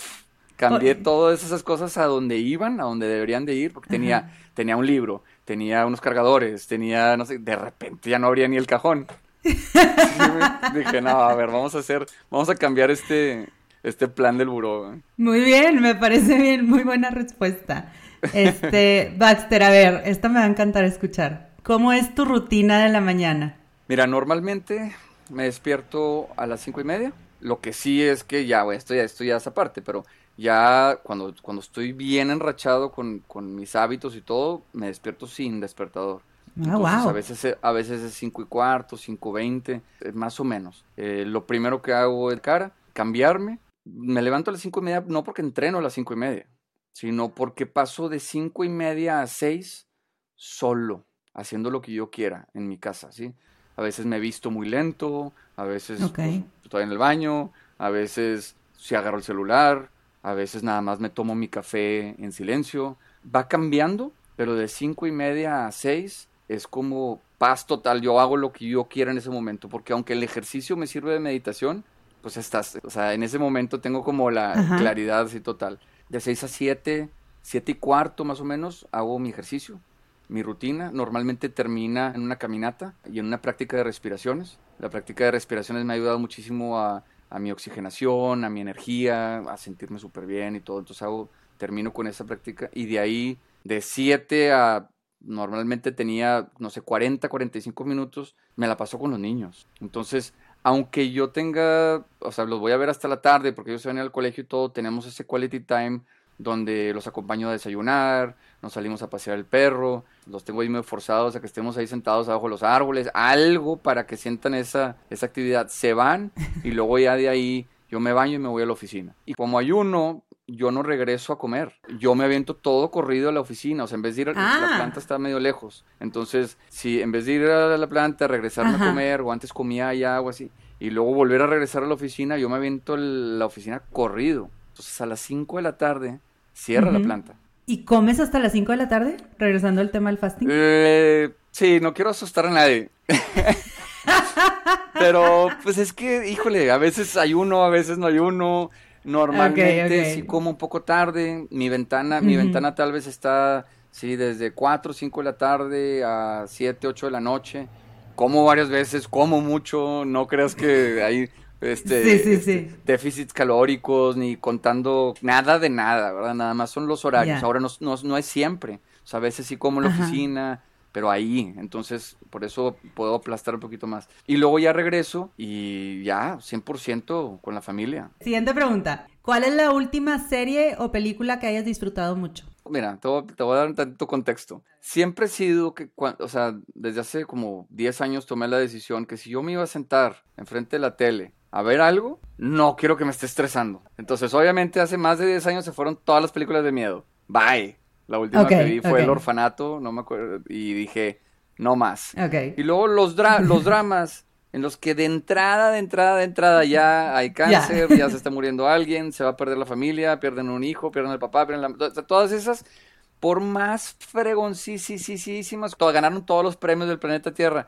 cambié todas esas cosas a donde iban, a donde deberían de ir, porque tenía, tenía un libro, tenía unos cargadores, tenía, no sé, de repente ya no habría ni el cajón. dije, no, a ver, vamos a hacer, vamos a cambiar este, este plan del buró. Muy bien, me parece bien, muy buena respuesta. Este, Baxter, a ver, esta me va a encantar escuchar. ¿Cómo es tu rutina de la mañana? Mira, normalmente me despierto a las cinco y media. Lo que sí es que ya, bueno, esto ya, esto ya es aparte, pero ya cuando, cuando estoy bien enrachado con, con mis hábitos y todo, me despierto sin despertador. Ah, wow. A veces, a veces es cinco y cuarto, cinco veinte, más o menos. Eh, lo primero que hago es cara, cambiarme, me levanto a las cinco y media no porque entreno a las cinco y media, sino porque paso de cinco y media a seis solo, haciendo lo que yo quiera en mi casa, ¿sí? A veces me visto muy lento, a veces pues, estoy en el baño, a veces si agarro el celular, a veces nada más me tomo mi café en silencio. Va cambiando, pero de cinco y media a seis es como paz total. Yo hago lo que yo quiera en ese momento, porque aunque el ejercicio me sirve de meditación, pues estás, o sea, en ese momento tengo como la claridad así total. De seis a siete, siete y cuarto más o menos, hago mi ejercicio mi rutina normalmente termina en una caminata y en una práctica de respiraciones. La práctica de respiraciones me ha ayudado muchísimo a, mi oxigenación, a mi energía, a sentirme súper bien y todo. Entonces termino con esa práctica y de ahí, de 7 a normalmente tenía, no sé, 40, 45 minutos, me la paso con los niños. Entonces, aunque yo tenga, o sea, los voy a ver hasta la tarde porque ellos se van al colegio y todo, tenemos ese quality time donde los acompaño a desayunar, nos salimos a pasear el perro, los tengo ahí medio forzados a que estemos ahí sentados abajo de los árboles, algo para que sientan esa, esa actividad. Se van y luego ya de ahí yo me baño y me voy a la oficina. Y como ayuno, yo no regreso a comer. Yo me aviento todo corrido a la oficina. O sea, en vez de ir a la ah. planta está medio lejos. Entonces, si en vez de ir a la planta, regresarme a comer, o antes comía allá o así, y luego volver a regresar a la oficina, yo me aviento la oficina corrido. Entonces a las 5 de la tarde cierra la planta. ¿Y comes hasta las 5 de la tarde? Regresando al tema del fasting. Eh, sí, no quiero asustar a nadie. Pero pues es que, híjole, a veces hay uno, a veces no hay uno. Normalmente sí como un poco tarde. Mi ventana, mi ventana tal vez está, sí, desde 4 o 5 de la tarde a 7, 8 de la noche. Como varias veces, como mucho. No creas que hay este, este déficits calóricos, ni contando nada de nada, ¿verdad? Nada más son los horarios. Ahora no, no, es siempre. O sea, a veces sí como en la oficina, pero ahí. Entonces, por eso puedo aplastar un poquito más. Y luego ya regreso y ya, 100% con la familia. Siguiente pregunta. ¿Cuál es la última serie o película que hayas disfrutado mucho? Mira, te voy, a dar un tantito contexto. Siempre he sido que, o sea, desde hace como 10 años tomé la decisión que si yo me iba a sentar enfrente de la tele a ver algo, no quiero que me esté estresando. Entonces, obviamente, hace más de 10 años se fueron todas las películas de miedo. Bye. La última que vi fue El Orfanato, no me acuerdo, y dije, no más. Y luego los, los dramas en los que de entrada, de entrada, de entrada ya hay cáncer, ya se está muriendo alguien, se va a perder la familia, pierden un hijo, pierden el papá, pierden la... Todas esas, por más fregoncísimas, ganaron todos los premios del planeta Tierra.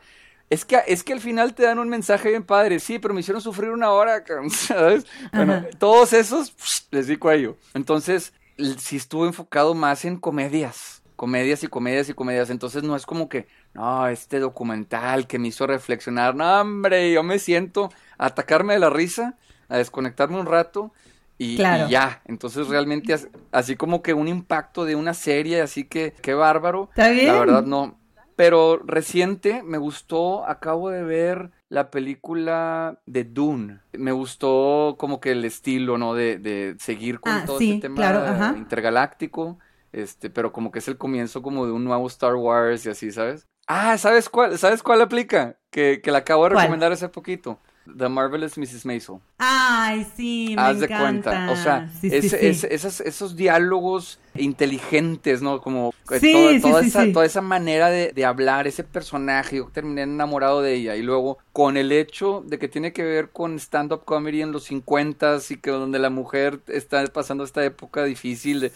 Es que, es que al final te dan un mensaje bien padre. Sí, pero me hicieron sufrir una hora, ¿sabes? Bueno, todos esos les di cuello. Entonces, sí estuvo enfocado más en comedias. Comedias y comedias y comedias. Entonces, no es como que, no, este documental que me hizo reflexionar. No, hombre, yo me siento a atacarme de la risa, a desconectarme un rato. Y, ya, entonces realmente así como que un impacto de una serie, así que qué bárbaro. ¿Está bien? La verdad no, pero reciente me gustó, acabo de ver la película de Dune. Me gustó como que el estilo, ¿no? De, de seguir con ah, todo este tema intergaláctico. Este, pero como que es el comienzo como de un nuevo Star Wars y así, ¿sabes? Ah, ¿sabes cuál? ¿Sabes cuál aplica? Que, que la acabo de recomendar hace poquito. The Marvelous Mrs. Maisel. Ay, sí, me Haz de cuenta. O sea, esos, diálogos inteligentes, ¿no? Como eh, toda, esa, toda esa manera de, hablar, ese personaje, yo terminé enamorado de ella. Y luego, con el hecho de que tiene que ver con stand-up comedy en los 50 y que donde la mujer está pasando esta época difícil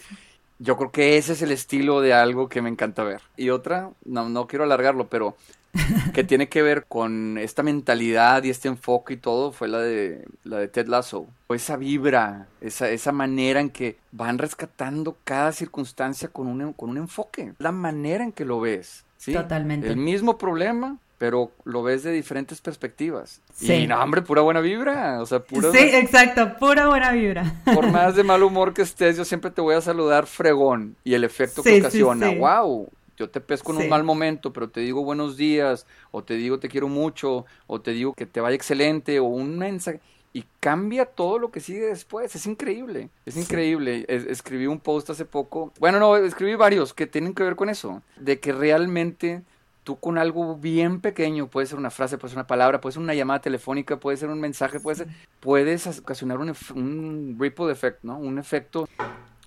Yo creo que ese es el estilo de algo que me encanta ver. Y otra, no, no quiero alargarlo, pero que tiene que ver con esta mentalidad y este enfoque y todo fue la de la de Ted Lasso. Esa vibra, esa, esa manera en que van rescatando cada circunstancia con un, con un enfoque, la manera en que lo ves. ¿sí? Totalmente. El mismo problema, pero lo ves de diferentes perspectivas. Sí. Y no, hombre, pura buena vibra. O sea, pura. Sí, exacto, pura buena vibra. Por más de mal humor que estés, yo siempre te voy a saludar fregón. Y el efecto que ocasiona, wow, yo te pesco en un mal momento, pero te digo buenos días, o te digo te quiero mucho, o te digo que te vaya excelente, o un mensaje. Y cambia todo lo que sigue después. Es increíble. Es increíble. escribí un post hace poco. Bueno, no, escribí varios que tienen que ver con eso. De que realmente tú con algo bien pequeño, puede ser una frase, puede ser una palabra, puede ser una llamada telefónica, puede ser un mensaje, puede ser, puedes ocasionar un, un ripple effect, ¿no? Un efecto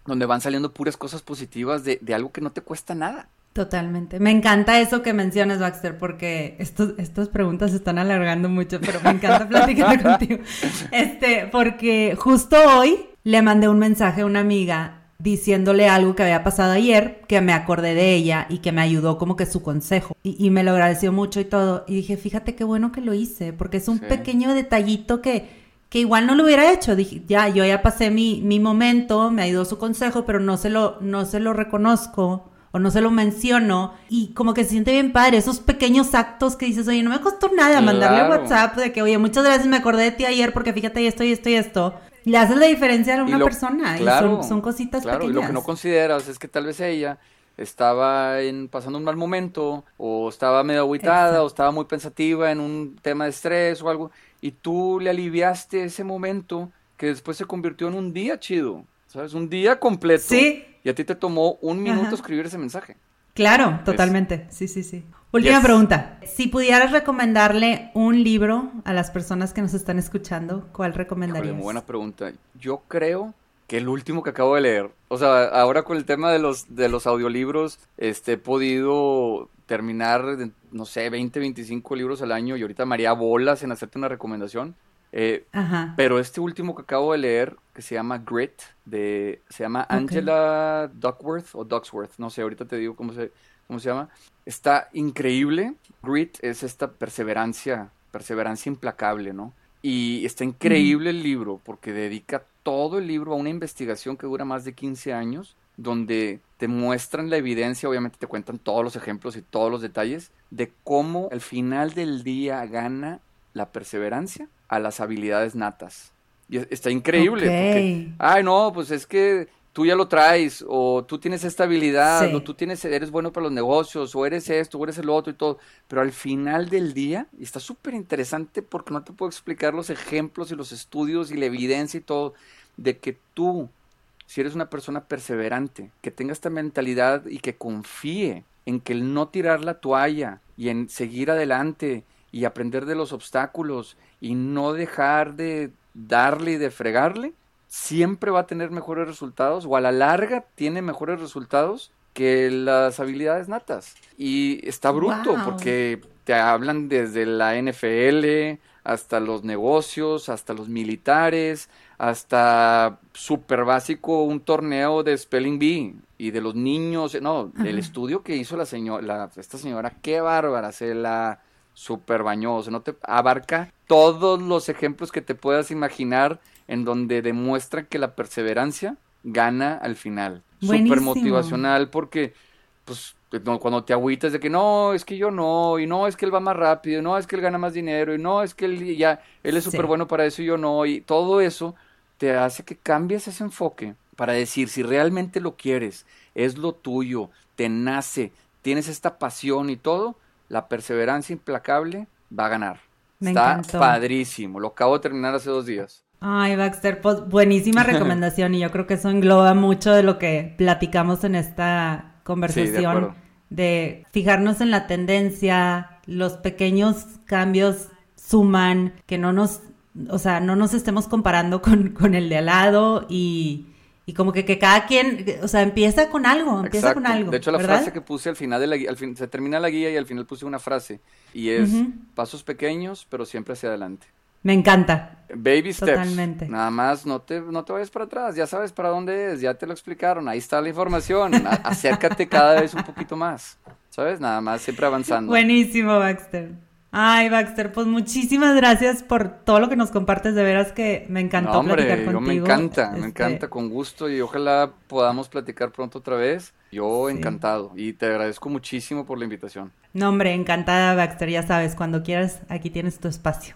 donde van saliendo puras cosas positivas de, de algo que no te cuesta nada. Totalmente. Me encanta eso que mencionas, Baxter, porque estos, estas preguntas se están alargando mucho, pero me encanta platicar contigo. Este, porque justo hoy le mandé un mensaje a una amiga diciéndole algo que había pasado ayer, que me acordé de ella y que me ayudó como que su consejo. Y, me lo agradeció mucho y todo. Y dije, fíjate qué bueno que lo hice, porque es un pequeño detallito que, que igual no lo hubiera hecho. Dije, ya, yo ya pasé mi, mi momento, me ayudó su consejo, pero no se lo, no se lo reconozco o no se lo menciono y como que se siente bien padre, esos pequeños actos que dices, oye, no me costó nada mandarle WhatsApp de que, oye, muchas gracias, me acordé de ti ayer porque fíjate esto y esto y esto. Le haces la diferencia a una persona y son, son, cositas claro, pequeñas. Y lo que no consideras es que tal vez ella estaba en, pasando un mal momento o estaba medio aguitada o estaba muy pensativa en un tema de estrés o algo y tú le aliviaste ese momento que después se convirtió en un día chido, ¿sabes? Un día completo. Sí. Y a ti te tomó un minuto escribir ese mensaje. Claro, totalmente. sí, sí, sí. Última pregunta. Si pudieras recomendarle un libro a las personas que nos están escuchando, ¿cuál recomendarías? muy buena pregunta. Yo creo que el último que acabo de leer, o sea, ahora con el tema de los, de los audiolibros, este, he podido terminar, no sé, 20, 25 libros al año y ahorita María bolas en hacerte una recomendación. Eh, pero este último que acabo de leer, que se llama Grit, de, se llama Angela Duckworth o Ducksworth, no sé, ahorita te digo cómo se, cómo se llama. Está increíble. Grit es esta perseverancia, perseverancia implacable, ¿no? Y está increíble el libro porque dedica todo el libro a una investigación que dura más de 15 años, donde te muestran la evidencia, obviamente te cuentan todos los ejemplos y todos los detalles de cómo al final del día gana la perseverancia a las habilidades natas. Y está increíble. Porque, ay, no, pues es que tú ya lo traes, o tú tienes esta habilidad, o tú tienes, eres bueno para los negocios, o eres esto, o eres el otro y todo. Pero al final del día, y está súper interesante porque no te puedo explicar los ejemplos y los estudios y la evidencia y todo, de que tú, si eres una persona perseverante, que tenga esta mentalidad y que confíe en que el no tirar la toalla y en seguir adelante y aprender de los obstáculos y no dejar de darle y de fregarle, siempre va a tener mejores resultados o a la larga tiene mejores resultados que las habilidades natas. Y está bruto porque te hablan desde la NFL hasta los negocios, hasta los militares, hasta súper básico un torneo de Spelling Bee y de los niños, no, el estudio que hizo la señora, esta señora, qué bárbara, se la super bañó, no te abarca todos los ejemplos que te puedas imaginar en donde demuestra que la perseverancia gana al final. Súper motivacional porque, pues, cuando te agüitas de que no, es que yo no, y no, es que él va más rápido, y no, es que él gana más dinero, y no, es que él ya, él es súper bueno para eso y yo no, y todo eso te hace que cambies ese enfoque para decir si realmente lo quieres, es lo tuyo, te nace, tienes esta pasión y todo, la perseverancia implacable va a ganar. Está padrísimo, lo acabo de terminar hace dos días. Ay, Baxter, pues buenísima recomendación y yo creo que eso engloba mucho de lo que platicamos en esta conversación de, fijarnos en la tendencia, los pequeños cambios suman, que no nos, o sea, no nos estemos comparando con, con el de al lado y, y como que, que cada quien, o sea, empieza con algo, empieza con algo. De hecho, la frase que puse al final de la al fin, se termina la guía y al final puse una frase y es pasos pequeños, pero siempre hacia adelante. Me encanta. Baby steps. Totalmente. Nada más no te, no te vayas para atrás, ya sabes para dónde es, ya te lo explicaron, ahí está la información. acércate cada vez un poquito más. ¿Sabes? Nada más siempre avanzando. Buenísimo, Baxter. Ay, Baxter, pues muchísimas gracias por todo lo que nos compartes. De veras que me encantó hombre, platicar contigo. me encanta, me este encanta, con gusto y ojalá podamos platicar pronto otra vez. Yo encantado y te agradezco muchísimo por la invitación. No, hombre, encantada, Baxter. Ya sabes, cuando quieras, aquí tienes tu espacio.